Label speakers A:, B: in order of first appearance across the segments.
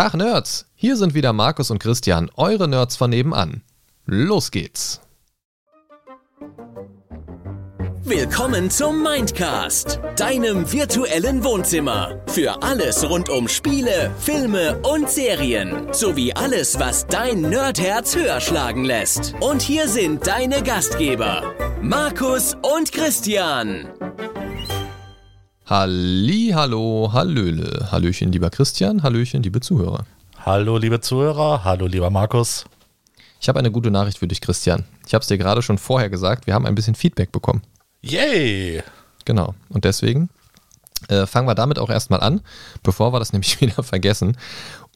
A: Tag Nerds, hier sind wieder Markus und Christian, eure Nerds von nebenan. Los geht's.
B: Willkommen zum Mindcast, deinem virtuellen Wohnzimmer. Für alles rund um Spiele, Filme und Serien. Sowie alles, was dein Nerdherz höher schlagen lässt. Und hier sind deine Gastgeber, Markus und Christian.
A: Halli, hallo, hallöle. Hallöchen, lieber Christian, hallöchen, liebe Zuhörer.
C: Hallo, liebe Zuhörer, hallo, lieber Markus.
A: Ich habe eine gute Nachricht für dich, Christian. Ich habe es dir gerade schon vorher gesagt, wir haben ein bisschen Feedback bekommen.
C: Yay!
A: Genau, und deswegen äh, fangen wir damit auch erstmal an, bevor wir das nämlich wieder vergessen.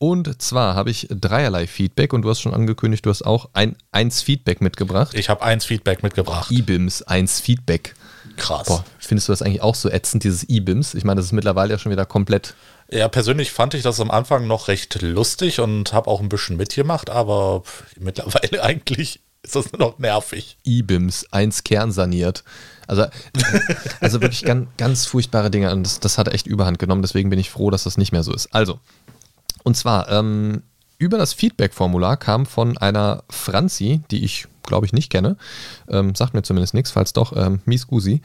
A: Und zwar habe ich dreierlei Feedback und du hast schon angekündigt, du hast auch ein eins Feedback mitgebracht.
C: Ich habe eins Feedback mitgebracht.
A: IBIMS, eins Feedback.
C: Krass.
A: Boah, findest du das eigentlich auch so ätzend, dieses IBIMS? Ich meine, das ist mittlerweile ja schon wieder komplett.
C: Ja, persönlich fand ich das am Anfang noch recht lustig und habe auch ein bisschen mitgemacht, aber mittlerweile eigentlich ist das nur noch nervig.
A: IBIMS, eins kernsaniert. Also, also wirklich ganz, ganz furchtbare Dinge und das, das hat echt überhand genommen, deswegen bin ich froh, dass das nicht mehr so ist. Also, und zwar, ähm, über das Feedback-Formular kam von einer Franzi, die ich glaube ich nicht kenne, ähm, sagt mir zumindest nichts, falls doch, ähm, Mies Gusi,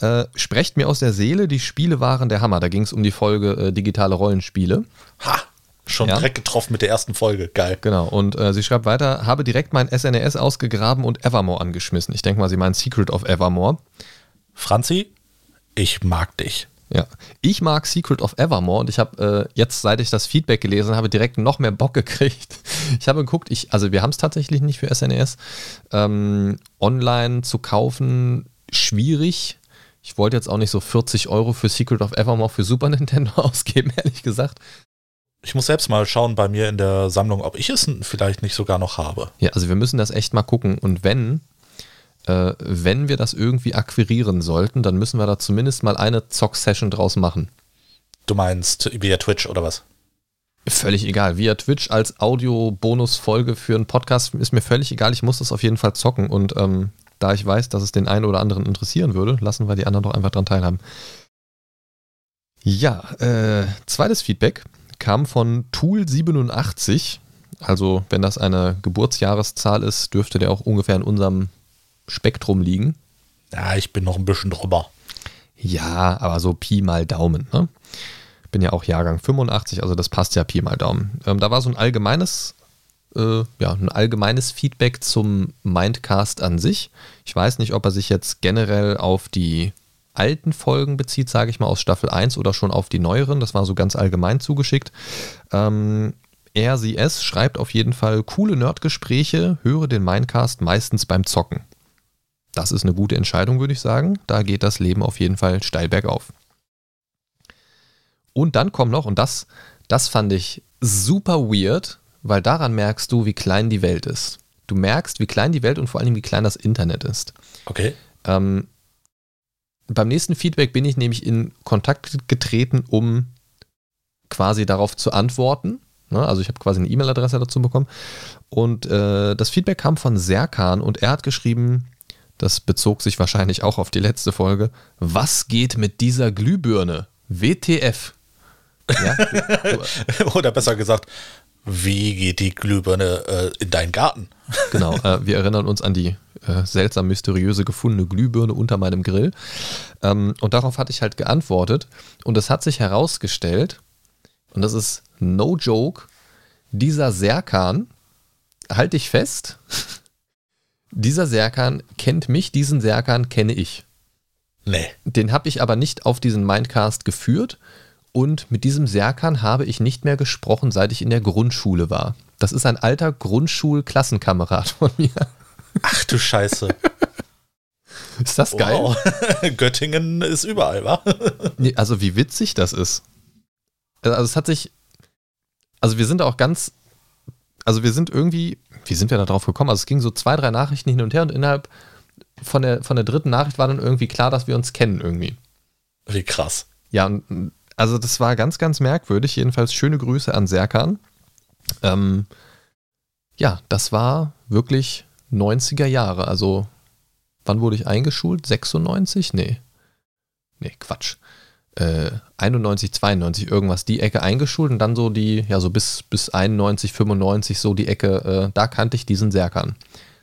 A: äh, sprecht mir aus der Seele, die Spiele waren der Hammer. Da ging es um die Folge äh, digitale Rollenspiele.
C: Ha! Schon ja. direkt getroffen mit der ersten Folge. Geil.
A: Genau. Und äh, sie schreibt weiter, habe direkt mein SNES ausgegraben und Evermore angeschmissen. Ich denke mal, sie meint Secret of Evermore.
C: Franzi, ich mag dich.
A: Ja, ich mag Secret of Evermore und ich habe äh, jetzt, seit ich das Feedback gelesen habe, direkt noch mehr Bock gekriegt. Ich habe geguckt, ich, also wir haben es tatsächlich nicht für SNES. Ähm, online zu kaufen, schwierig. Ich wollte jetzt auch nicht so 40 Euro für Secret of Evermore für Super Nintendo ausgeben, ehrlich gesagt.
C: Ich muss selbst mal schauen bei mir in der Sammlung, ob ich es vielleicht nicht sogar noch habe.
A: Ja, also wir müssen das echt mal gucken. Und wenn, äh, wenn wir das irgendwie akquirieren sollten, dann müssen wir da zumindest mal eine Zock-Session draus machen.
C: Du meinst via Twitch oder was?
A: Völlig egal. Via Twitch als Audio-Bonus-Folge für einen Podcast ist mir völlig egal. Ich muss das auf jeden Fall zocken. Und ähm, da ich weiß, dass es den einen oder anderen interessieren würde, lassen wir die anderen doch einfach dran teilhaben. Ja, äh, zweites Feedback kam von Tool87. Also, wenn das eine Geburtsjahreszahl ist, dürfte der auch ungefähr in unserem Spektrum liegen.
C: Ja, ich bin noch ein bisschen drüber.
A: Ja, aber so Pi mal Daumen. Ne? Bin ja auch Jahrgang 85, also das passt ja Pi mal Daumen. Ähm, da war so ein allgemeines, äh, ja, ein allgemeines Feedback zum Mindcast an sich. Ich weiß nicht, ob er sich jetzt generell auf die alten Folgen bezieht, sage ich mal, aus Staffel 1 oder schon auf die neueren. Das war so ganz allgemein zugeschickt. Ähm, es schreibt auf jeden Fall coole Nerdgespräche, höre den Mindcast meistens beim Zocken. Das ist eine gute Entscheidung, würde ich sagen. Da geht das Leben auf jeden Fall steil bergauf. Und dann kommt noch, und das, das fand ich super weird, weil daran merkst du, wie klein die Welt ist. Du merkst, wie klein die Welt und vor allem, wie klein das Internet ist.
C: Okay.
A: Ähm, beim nächsten Feedback bin ich nämlich in Kontakt getreten, um quasi darauf zu antworten. Ne? Also ich habe quasi eine E-Mail-Adresse dazu bekommen. Und äh, das Feedback kam von Serkan und er hat geschrieben, das bezog sich wahrscheinlich auch auf die letzte Folge. Was geht mit dieser Glühbirne? WTF.
C: Ja? Oder besser gesagt, wie geht die Glühbirne äh, in deinen Garten?
A: genau, äh, wir erinnern uns an die äh, seltsam mysteriöse gefundene Glühbirne unter meinem Grill. Ähm, und darauf hatte ich halt geantwortet. Und es hat sich herausgestellt, und das ist no joke, dieser Serkan, halt dich fest, dieser Serkan kennt mich, diesen Serkan kenne ich.
C: Nee.
A: Den habe ich aber nicht auf diesen Mindcast geführt und mit diesem Serkan habe ich nicht mehr gesprochen, seit ich in der Grundschule war. Das ist ein alter Grundschulklassenkamerad von mir.
C: Ach du Scheiße.
A: Ist das geil? Wow.
C: Göttingen ist überall, wa?
A: nee, also wie witzig das ist. Also es hat sich, also wir sind auch ganz, also wir sind irgendwie, wie sind wir da drauf gekommen? Also es ging so zwei, drei Nachrichten hin und her und innerhalb von der, von der dritten Nachricht war dann irgendwie klar, dass wir uns kennen irgendwie.
C: Wie krass.
A: Ja, und also das war ganz, ganz merkwürdig. Jedenfalls schöne Grüße an Serkan. Ähm, ja, das war wirklich 90er Jahre. Also, wann wurde ich eingeschult? 96? Nee. Nee, Quatsch. Äh, 91, 92 irgendwas die Ecke eingeschult und dann so die, ja, so bis, bis 91, 95 so die Ecke, äh, da kannte ich diesen Serkan.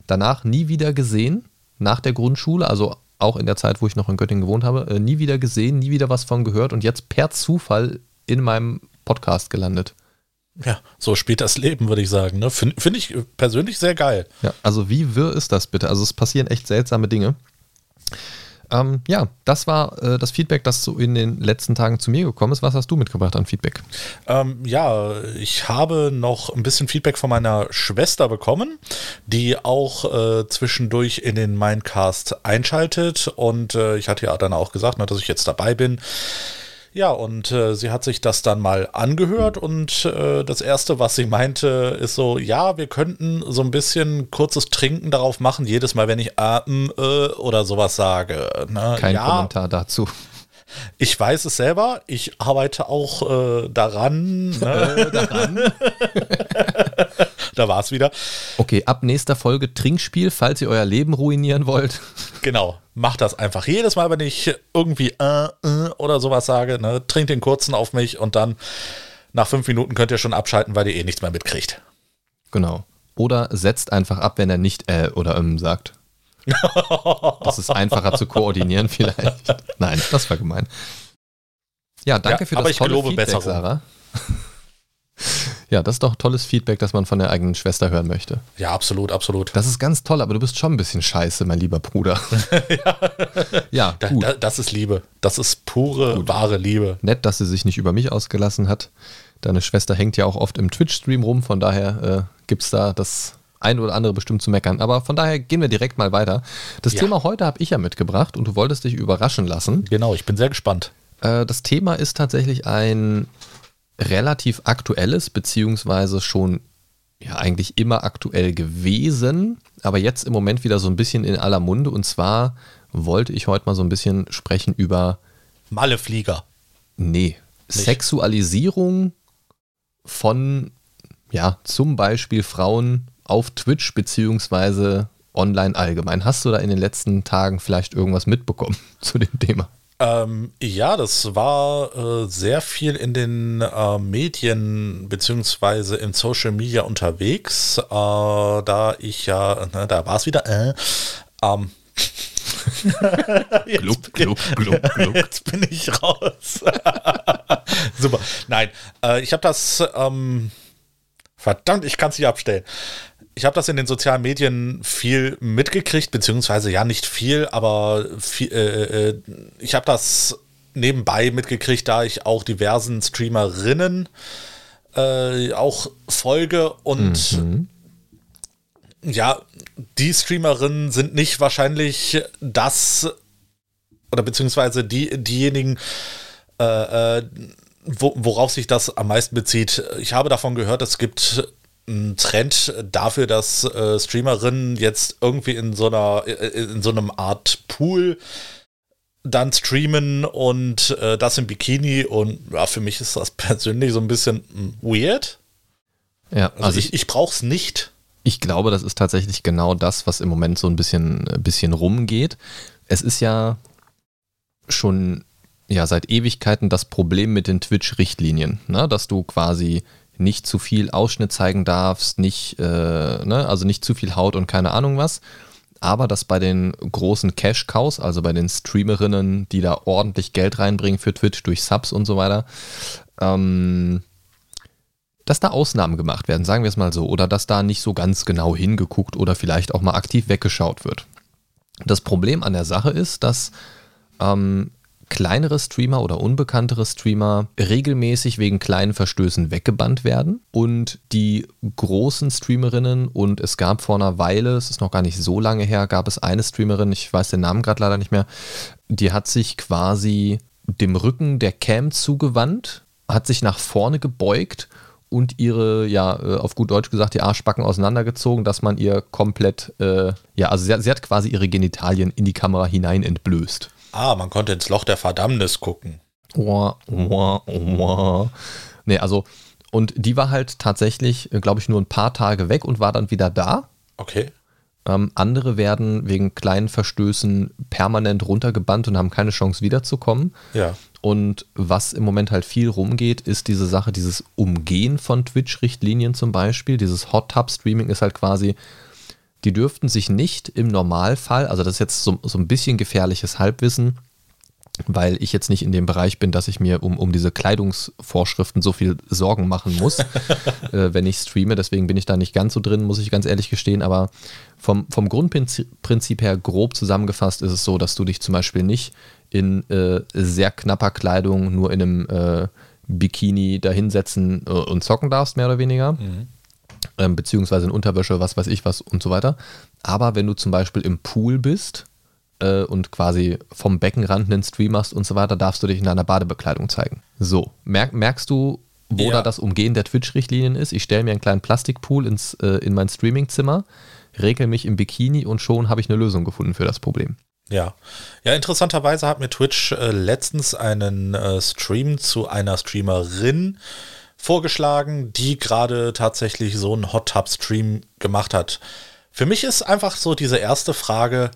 A: Danach nie wieder gesehen, nach der Grundschule, also auch in der Zeit, wo ich noch in Göttingen gewohnt habe, äh, nie wieder gesehen, nie wieder was von gehört und jetzt per Zufall in meinem Podcast gelandet.
C: Ja, so spielt das Leben, würde ich sagen. Ne? Finde find ich persönlich sehr geil.
A: Ja, also wie wirr ist das bitte? Also es passieren echt seltsame Dinge. Ähm, ja, das war äh, das Feedback, das so in den letzten Tagen zu mir gekommen ist. Was hast du mitgebracht an Feedback?
C: Ähm, ja, ich habe noch ein bisschen Feedback von meiner Schwester bekommen, die auch äh, zwischendurch in den Mindcast einschaltet. Und äh, ich hatte ja dann auch gesagt, ne, dass ich jetzt dabei bin. Ja, und äh, sie hat sich das dann mal angehört und äh, das Erste, was sie meinte, ist so, ja, wir könnten so ein bisschen kurzes Trinken darauf machen, jedes Mal, wenn ich ähm, äh, oder sowas sage. Ne?
A: Kein
C: ja,
A: Kommentar dazu.
C: Ich weiß es selber, ich arbeite auch äh, daran. Ne? daran. da war es wieder.
A: Okay, ab nächster Folge Trinkspiel, falls ihr euer Leben ruinieren wollt.
C: Genau, macht das einfach. Jedes Mal, wenn ich irgendwie äh, äh, oder sowas sage, ne, trinkt den kurzen auf mich und dann nach fünf Minuten könnt ihr schon abschalten, weil ihr eh nichts mehr mitkriegt.
A: Genau. Oder setzt einfach ab, wenn er nicht äh oder ähm sagt. Das ist einfacher zu koordinieren vielleicht. Nein, das war gemein. Ja, danke
C: Ja,
A: für
C: aber
A: das
C: ich
A: tolle
C: gelobe
A: Feedback,
C: Besserung.
A: Sarah. Ja, das ist doch tolles Feedback, das man von der eigenen Schwester hören möchte.
C: Ja, absolut, absolut.
A: Das ist ganz toll, aber du bist schon ein bisschen scheiße, mein lieber Bruder. ja,
C: Da,
A: gut.
C: da, das ist Liebe. Das ist pure, wahre Liebe.
A: Nett, dass sie sich nicht über mich ausgelassen hat. Deine Schwester hängt ja auch oft im Twitch-Stream rum, von daher äh, gibt es da das ein oder andere bestimmt zu meckern. Aber von daher gehen wir direkt mal weiter. Das
C: Ja.
A: Thema heute habe ich ja mitgebracht und du wolltest dich überraschen lassen.
C: Genau, ich bin sehr gespannt.
A: Äh, das Thema ist tatsächlich ein relativ aktuelles, beziehungsweise schon ja eigentlich immer aktuell gewesen, aber jetzt im Moment wieder so ein bisschen in aller Munde. Und zwar wollte ich heute mal so ein bisschen sprechen über
C: Malleflieger.
A: Nee. Sexualisierung von, ja, zum Beispiel Frauen auf Twitch beziehungsweise online allgemein. Hast du da in den letzten Tagen vielleicht irgendwas mitbekommen zu dem Thema?
C: Ähm, ja, das war äh, sehr viel in den äh, Medien beziehungsweise in Social Media unterwegs, äh, da ich ja, ne, da war es wieder, äh, ähm, jetzt,
A: Gluck, gluck, gluck, gluck.
C: jetzt bin ich raus. Super. Nein, äh, ich habe das, ähm, verdammt, ich kann es nicht abstellen. Ich habe das in den sozialen Medien viel mitgekriegt, beziehungsweise ja nicht viel, aber viel, äh, äh, ich habe das nebenbei mitgekriegt, da ich auch diversen Streamerinnen äh, auch folge und ja, die Streamerinnen sind nicht wahrscheinlich das oder beziehungsweise die, diejenigen, äh, äh, wo, worauf sich das am meisten bezieht. Ich habe davon gehört, es gibt einen Trend dafür, dass äh, Streamerinnen jetzt irgendwie in so einer, äh, in so einem Art Pool dann streamen und äh, das im Bikini und ja, für mich ist das persönlich so ein bisschen mm, weird.
A: Ja,
C: Also,
A: also
C: ich,
A: ich,
C: ich brauche es nicht.
A: ich glaube, das ist tatsächlich genau das, was im Moment so ein bisschen, ein bisschen rumgeht. Es ist ja schon ja, seit Ewigkeiten das Problem mit den Twitch-Richtlinien, ne? dass du quasi nicht zu viel Ausschnitt zeigen darfst, nicht, äh, ne? also nicht zu viel Haut und keine Ahnung was. Aber dass bei den großen Cash-Cows, also bei den Streamerinnen, die da ordentlich Geld reinbringen für Twitch durch Subs und so weiter, ähm, dass da Ausnahmen gemacht werden, sagen wir es mal so, oder dass da nicht so ganz genau hingeguckt oder vielleicht auch mal aktiv weggeschaut wird. Das Problem an der Sache ist, dass ähm, kleinere Streamer oder unbekanntere Streamer regelmäßig wegen kleinen Verstößen weggebannt werden und die großen Streamerinnen und es gab vor einer Weile, es ist noch gar nicht so lange her, gab es eine Streamerin, ich weiß den Namen gerade leider nicht mehr, die hat sich quasi dem Rücken der Cam zugewandt, hat sich nach vorne gebeugt und ihre, ja, äh, auf gut Deutsch gesagt, die Arschbacken auseinandergezogen, dass man ihr komplett, äh, ja, also sie, sie hat quasi ihre Genitalien in die Kamera hinein entblößt.
C: Ah, man konnte ins Loch der Verdammnis gucken.
A: Oah, oah, oah. Nee, also, und die war halt tatsächlich, glaube ich, nur ein paar Tage weg und war dann wieder da.
C: Okay.
A: Ähm, andere werden wegen kleinen Verstößen permanent runtergebannt und haben keine Chance wiederzukommen.
C: Ja.
A: Und was im Moment halt viel rumgeht, ist diese Sache, dieses Umgehen von Twitch-Richtlinien zum Beispiel. Dieses Hot Tub Streaming ist halt quasi, die dürften sich nicht im Normalfall, also das ist jetzt so, so ein bisschen gefährliches Halbwissen, weil ich jetzt nicht in dem Bereich bin, dass ich mir um, um diese Kleidungsvorschriften so viel Sorgen machen muss, äh, wenn ich streame. Deswegen bin ich da nicht ganz so drin, muss ich ganz ehrlich gestehen. Aber vom, vom Grundprinzip her grob zusammengefasst ist es so, dass du dich zum Beispiel nicht in äh, sehr knapper Kleidung nur in einem äh, Bikini dahinsetzen äh, und zocken darfst, mehr oder weniger. Mhm. Ähm, beziehungsweise in Unterwäsche, was weiß ich was und so weiter. Aber wenn du zum Beispiel im Pool bist, äh, und quasi vom Beckenrand einen Stream machst und so weiter, darfst du dich in deiner Badebekleidung zeigen. So, merk, merkst du, wo ja. da das Umgehen der Twitch-Richtlinien ist? Ich stelle mir einen kleinen Plastikpool ins, äh, in mein Streamingzimmer, regel mich im Bikini und schon habe ich eine Lösung gefunden für das Problem.
C: Ja, ja, interessanterweise hat mir Twitch äh, letztens einen äh, Stream zu einer Streamerin vorgeschlagen, die gerade tatsächlich so einen Hot Tub Stream gemacht hat. Für mich ist einfach so diese erste Frage,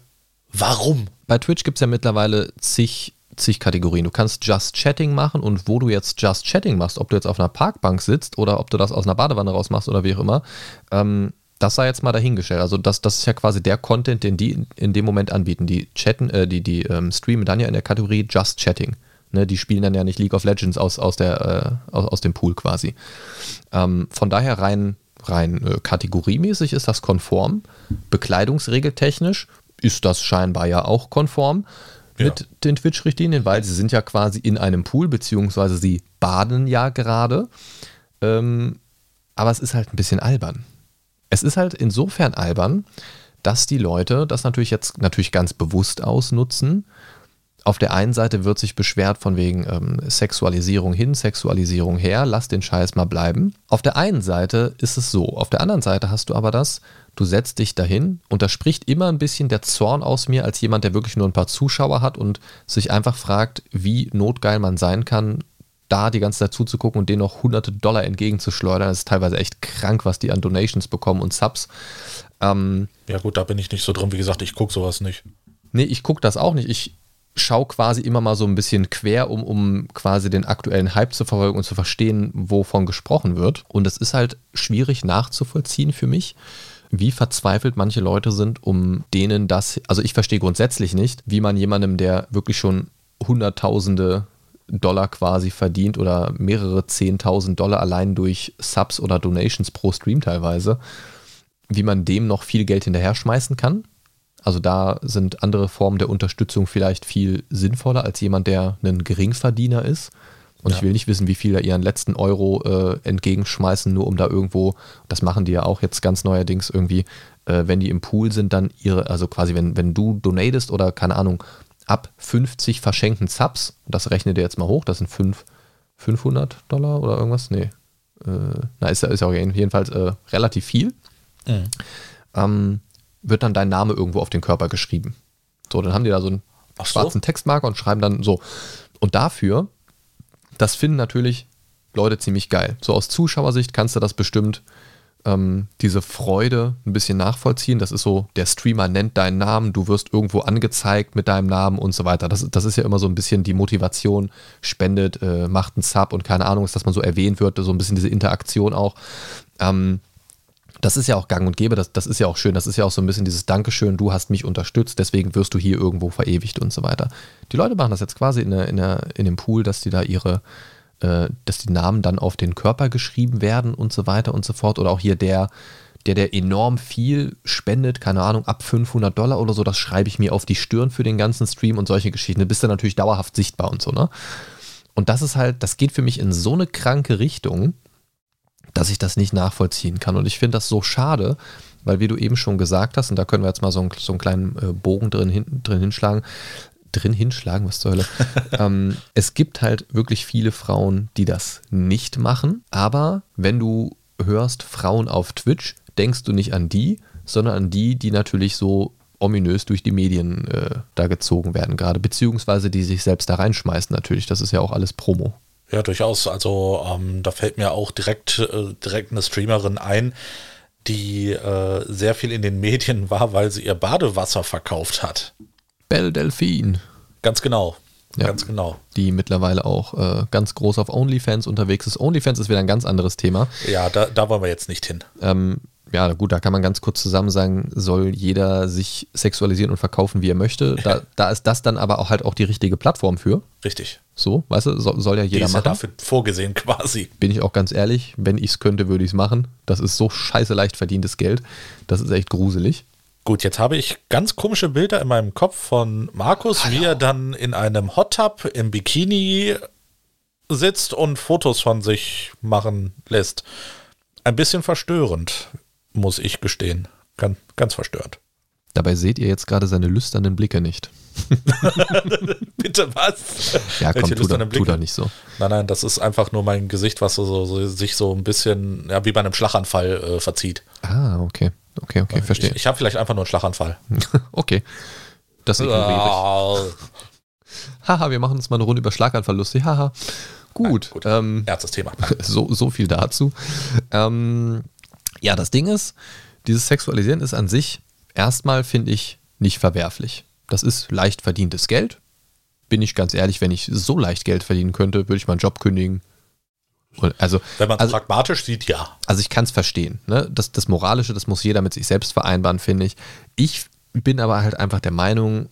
C: Warum?
A: Bei Twitch gibt es ja mittlerweile zig, zig Kategorien. Du kannst Just Chatting machen und wo du jetzt Just Chatting machst, ob du jetzt auf einer Parkbank sitzt oder ob du das aus einer Badewanne raus machst oder wie auch immer, ähm, das sei jetzt mal dahingestellt. Also das, das ist ja quasi der Content, den die in dem Moment anbieten. Die chatten, äh, die, die ähm, streamen dann ja in der Kategorie Just Chatting. Ne, die spielen dann ja nicht League of Legends aus, aus, der, äh, aus, aus dem Pool quasi. Ähm, von daher rein, rein äh, kategoriemäßig ist das konform. Bekleidungsregeltechnisch ist das scheinbar ja auch konform ja. mit den Twitch-Richtlinien, weil sie sind ja quasi in einem Pool, beziehungsweise sie baden ja gerade. Ähm, aber es ist halt ein bisschen albern. Es ist halt insofern albern, dass die Leute das natürlich jetzt natürlich ganz bewusst ausnutzen auf der einen Seite wird sich beschwert von wegen ähm, Sexualisierung hin, Sexualisierung her, lass den Scheiß mal bleiben. Auf der einen Seite ist es so, auf der anderen Seite hast du aber das, du setzt dich dahin und da spricht immer ein bisschen der Zorn aus mir als jemand, der wirklich nur ein paar Zuschauer hat und sich einfach fragt, wie notgeil man sein kann, da die ganze Zeit zuzugucken und denen noch hunderte Dollar entgegenzuschleudern. Das ist teilweise echt krank, was die an Donations bekommen und Subs.
C: Ähm, ja gut, da bin ich nicht so drin. Wie gesagt, ich gucke sowas nicht.
A: Nee, ich gucke das auch nicht. Ich, schaue quasi immer mal so ein bisschen quer, um, um quasi den aktuellen Hype zu verfolgen und zu verstehen, wovon gesprochen wird. Und es ist halt schwierig nachzuvollziehen für mich, wie verzweifelt manche Leute sind, um denen das, also ich verstehe grundsätzlich nicht, wie man jemandem, der wirklich schon Hunderttausende Dollar quasi verdient oder mehrere Zehntausend Dollar allein durch Subs oder Donations pro Stream teilweise, wie man dem noch viel Geld hinterher schmeißen kann. Also da sind andere Formen der Unterstützung vielleicht viel sinnvoller als jemand, der ein Geringverdiener ist. Und ja. ich will nicht wissen, wie viel da ihren letzten Euro äh, entgegenschmeißen, nur um da irgendwo, das machen die ja auch jetzt ganz neuerdings irgendwie, äh, wenn die im Pool sind, dann ihre, also quasi, wenn, wenn du donatest oder keine Ahnung, ab 50 verschenkten Subs, das rechnet ihr jetzt mal hoch, das sind 5, 500 Dollar oder irgendwas, nee, äh, na, ist, ist ja auch jedenfalls äh, relativ viel. Mhm. Ähm, wird dann dein Name irgendwo auf den Körper geschrieben. So, dann haben die da so einen so. schwarzen Textmarker und schreiben dann so. Und dafür, das finden natürlich Leute ziemlich geil. So aus Zuschauersicht kannst du das bestimmt, ähm, diese Freude ein bisschen nachvollziehen. Das ist so, der Streamer nennt deinen Namen, du wirst irgendwo angezeigt mit deinem Namen und so weiter. Das, das ist ja immer so ein bisschen die Motivation, spendet, äh, macht einen Sub und keine Ahnung, ist, dass man so erwähnt wird, so ein bisschen diese Interaktion auch. Ähm, das ist ja auch gang und gäbe, das, das ist ja auch schön, das ist ja auch so ein bisschen dieses Dankeschön, du hast mich unterstützt, deswegen wirst du hier irgendwo verewigt und so weiter. Die Leute machen das jetzt quasi in, der, in, der, in dem Pool, dass die da ihre, äh, dass die Namen dann auf den Körper geschrieben werden und so weiter und so fort. Oder auch hier der, der, der enorm viel spendet, keine Ahnung, ab 500 Dollar oder so, das schreibe ich mir auf die Stirn für den ganzen Stream und solche Geschichten. Da bist du natürlich dauerhaft sichtbar und so, ne? Und das ist halt, das geht für mich in so eine kranke Richtung, dass ich das nicht nachvollziehen kann. Und ich finde das so schade, weil wie du eben schon gesagt hast, und da können wir jetzt mal so einen, so einen kleinen äh, Bogen drin, hin, drin hinschlagen, drin hinschlagen, was zur Hölle. ähm, es gibt halt wirklich viele Frauen, die das nicht machen, aber wenn du hörst Frauen auf Twitch, denkst du nicht an die, sondern an die, die natürlich so ominös durch die Medien äh, da gezogen werden gerade, beziehungsweise die sich selbst da reinschmeißen natürlich. Das ist ja auch alles Promo.
C: Ja, durchaus. Also ähm, da fällt mir auch direkt, äh, direkt eine Streamerin ein, die äh, sehr viel in den Medien war, weil sie ihr Badewasser verkauft hat.
A: Belle Delphine.
C: Ganz genau.
A: Ja.
C: Ganz genau.
A: Die mittlerweile auch äh, ganz groß auf OnlyFans unterwegs ist. OnlyFans ist wieder ein ganz anderes Thema.
C: Ja, da, da wollen wir jetzt nicht hin.
A: Ähm, ja, gut, da kann man ganz kurz zusammen sagen, soll jeder sich sexualisieren und verkaufen, wie er möchte. Da, da ist das dann aber auch halt auch die richtige Plattform für.
C: Richtig.
A: So, weißt du, soll, soll ja
C: Die
A: jeder
C: ist ja
A: machen.
C: dafür vorgesehen quasi.
A: Bin ich auch ganz ehrlich, wenn ich es könnte, würde ich es machen. Das ist so scheiße leicht verdientes Geld. Das ist echt gruselig.
C: Gut, jetzt habe ich ganz komische Bilder in meinem Kopf von Markus, wie er dann in einem Hot Tub im Bikini sitzt und Fotos von sich machen lässt. Ein bisschen verstörend, muss ich gestehen. Ganz, ganz verstörend.
A: Dabei seht ihr jetzt gerade seine lüsternen Blicke nicht.
C: Bitte was?
A: Ja, komm, tu, doch, tu doch nicht so.
C: Nein, nein, das ist einfach nur mein Gesicht, was so, so, sich so ein bisschen, ja, wie bei einem Schlaganfall äh, verzieht.
A: Ah, okay. Okay, okay, verstehe.
C: Ich, ich habe vielleicht einfach nur einen Schlaganfall.
A: okay. Das ignoriere ich.
C: Ah,
A: Haha, wir machen uns mal eine Runde über Schlaganfall lustig. Haha. Gut.
C: gut.
A: Ähm,
C: Erstes Thema.
A: so, so viel dazu. Ähm, ja, das Ding ist, dieses Sexualisieren ist an sich erstmal, finde ich, nicht verwerflich. Das ist leicht verdientes Geld. Bin ich ganz ehrlich, wenn ich so leicht Geld verdienen könnte, würde ich meinen Job kündigen. Also,
C: Wenn man es
A: also,
C: pragmatisch sieht, ja.
A: also ich kann es verstehen. Ne? Das, das Moralische, das muss jeder mit sich selbst vereinbaren, finde ich. Ich bin aber halt einfach der Meinung,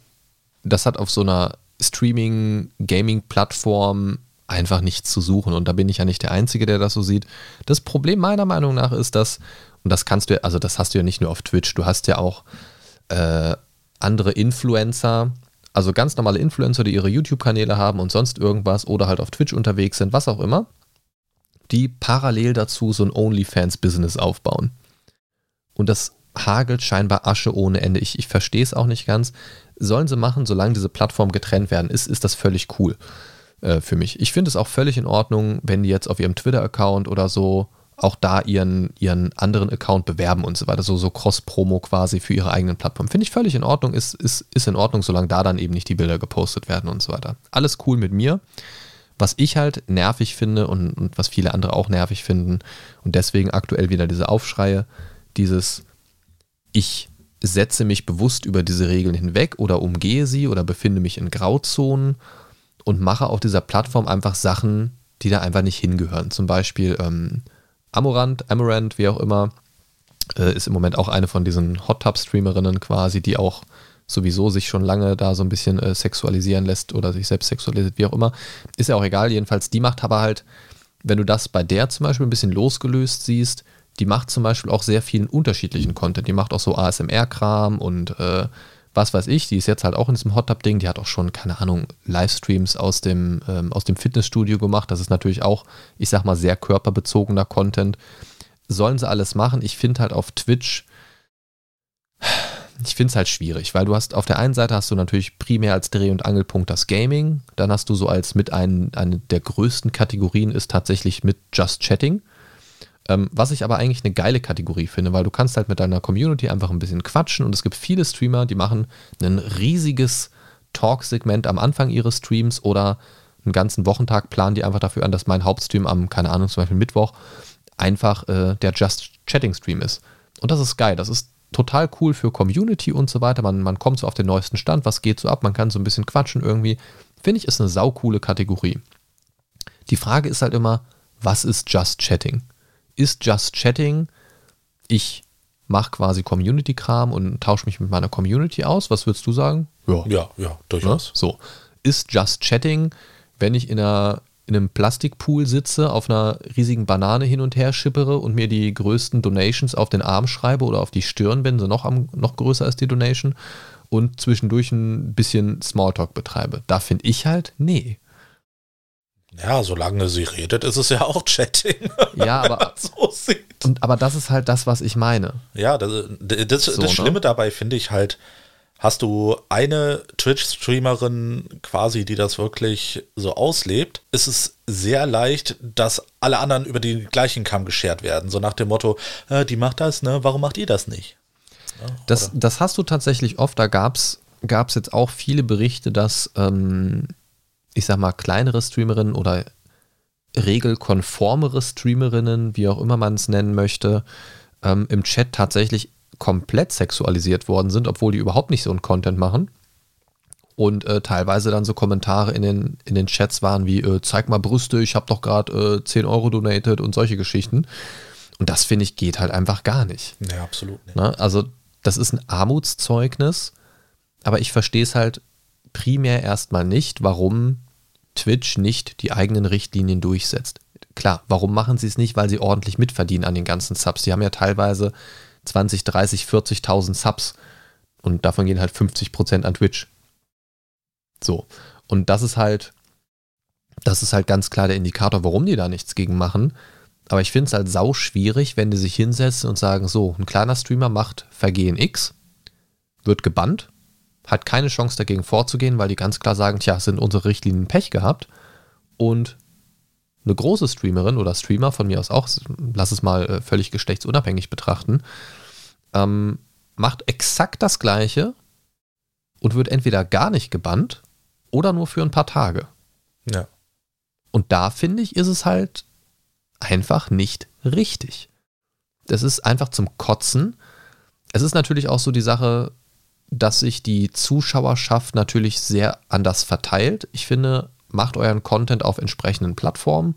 A: das hat auf so einer Streaming-Gaming-Plattform einfach nichts zu suchen. Und da bin ich ja nicht der Einzige, der das so sieht. Das Problem meiner Meinung nach ist, dass, und das kannst du, ja- also das hast du ja nicht nur auf Twitch, du hast ja auch äh, andere Influencer, also ganz normale Influencer, die ihre YouTube-Kanäle haben und sonst irgendwas oder halt auf Twitch unterwegs sind, was auch immer, die parallel dazu so ein OnlyFans-Business aufbauen. Und das hagelt scheinbar Asche ohne Ende. Ich, ich verstehe es auch nicht ganz. Sollen sie machen, solange diese Plattformen getrennt werden, ist, ist das völlig cool äh, für mich. Ich finde es auch völlig in Ordnung, wenn die jetzt auf ihrem Twitter-Account oder so auch da ihren, ihren anderen Account bewerben und so weiter, so, so Cross-Promo quasi für ihre eigenen Plattformen. Finde ich völlig in Ordnung, ist, ist, ist in Ordnung, solange da dann eben nicht die Bilder gepostet werden und so weiter. Alles cool mit mir. Was ich halt nervig finde und, und was viele andere auch nervig finden und deswegen aktuell wieder diese Aufschreie, dieses ich setze mich bewusst über diese Regeln hinweg oder umgehe sie oder befinde mich in Grauzonen und mache auf dieser Plattform einfach Sachen, die da einfach nicht hingehören. Zum Beispiel ähm, Amorant, Amorant, wie auch immer, äh, ist im Moment auch eine von diesen Hot Tub Streamerinnen quasi, die auch sowieso sich schon lange da so ein bisschen äh, sexualisieren lässt oder sich selbst sexualisiert, wie auch immer. Ist ja auch egal, jedenfalls die macht aber halt, wenn du das bei der zum Beispiel ein bisschen losgelöst siehst, die macht zum Beispiel auch sehr vielen unterschiedlichen Content. Die macht auch so ASMR-Kram und äh, was weiß ich. Die ist jetzt halt auch in diesem Hot Tub-Ding. Die hat auch schon, keine Ahnung, Livestreams aus dem, ähm, aus dem Fitnessstudio gemacht. Das ist natürlich auch, ich sag mal, sehr körperbezogener Content. Sollen sie alles machen? Ich finde halt auf Twitch, ich finde es halt schwierig, weil du hast auf der einen Seite hast du natürlich primär als Dreh- und Angelpunkt das Gaming, dann hast du so als mit ein, eine der größten Kategorien ist tatsächlich mit Just Chatting. Ähm, was ich aber eigentlich eine geile Kategorie finde, weil du kannst halt mit deiner Community einfach ein bisschen quatschen und es gibt viele Streamer, die machen ein riesiges Talk-Segment am Anfang ihres Streams oder einen ganzen Wochentag planen die einfach dafür an, dass mein Hauptstream am, keine Ahnung, zum Beispiel Mittwoch einfach äh, der Just Chatting Stream ist. Und das ist geil. Das ist total cool für Community und so weiter. Man, man kommt so auf den neuesten Stand, was geht so ab, man kann so ein bisschen quatschen irgendwie. Finde ich, ist eine saukoole Kategorie. Die Frage ist halt immer, was ist Just Chatting? Ist Just Chatting, ich mache quasi Community-Kram und tausche mich mit meiner Community aus? Was würdest du sagen?
C: Ja, ja,
A: Ne?
C: durchaus.
A: So. Ist Just Chatting, wenn ich in, einer, in einem Plastikpool sitze, auf einer riesigen Banane hin und her schippere und mir die größten Donations auf den Arm schreibe oder auf die Stirn, wenn sie noch, am, noch größer ist, die Donation, und zwischendurch ein bisschen Smalltalk betreibe? Da finde ich halt, nee.
C: Ja, solange sie redet, ist es ja auch Chatting.
A: Ja, aber,
C: so sieht.
A: und, aber das ist halt das, was ich meine.
C: Ja, das, das,
A: So,
C: das
A: ne?
C: Schlimme dabei finde ich halt, hast du eine Twitch-Streamerin quasi, die das wirklich so auslebt, ist es sehr leicht, dass alle anderen über den gleichen Kamm geschert werden. So nach dem Motto, äh, die macht das, ne? Warum macht ihr das nicht?
A: Das, das hast du tatsächlich oft. Da gab es jetzt auch viele Berichte, dass, ähm, ich sag mal, kleinere Streamerinnen oder regelkonformere Streamerinnen, wie auch immer man es nennen möchte, ähm, im Chat tatsächlich komplett sexualisiert worden sind, obwohl die überhaupt nicht so einen Content machen. Und äh, teilweise dann so Kommentare in den, in den Chats waren wie, äh, zeig mal Brüste, ich habe doch gerade äh, 10 Euro donated und solche Geschichten. Und das finde ich geht halt einfach gar nicht.
C: Ja, absolut nicht.
A: Na, also das ist ein Armutszeugnis, aber ich verstehe es halt primär erstmal nicht, warum Twitch nicht die eigenen Richtlinien durchsetzt. Klar, warum machen sie es nicht? Weil sie ordentlich mitverdienen an den ganzen Subs. Die haben ja teilweise 20, 30, 40.000 Subs und davon gehen halt 50 Prozent an Twitch. So. Und das ist halt, das ist halt ganz klar der Indikator, warum die da nichts gegen machen. Aber ich finde es halt sau schwierig, wenn die sich hinsetzen und sagen, so, ein kleiner Streamer macht Vergehen X, wird gebannt, hat keine Chance dagegen vorzugehen, weil die ganz klar sagen, tja, sind unsere Richtlinien Pech gehabt. Und eine große Streamerin oder Streamer von mir aus auch, lass es mal äh, völlig geschlechtsunabhängig betrachten, ähm, macht exakt das Gleiche und wird entweder gar nicht gebannt oder nur für ein paar Tage.
C: Ja.
A: Und da finde ich, ist es halt einfach nicht richtig. Das ist einfach zum Kotzen. Es ist natürlich auch so die Sache, dass sich die Zuschauerschaft natürlich sehr anders verteilt. Ich finde, macht euren Content auf entsprechenden Plattformen,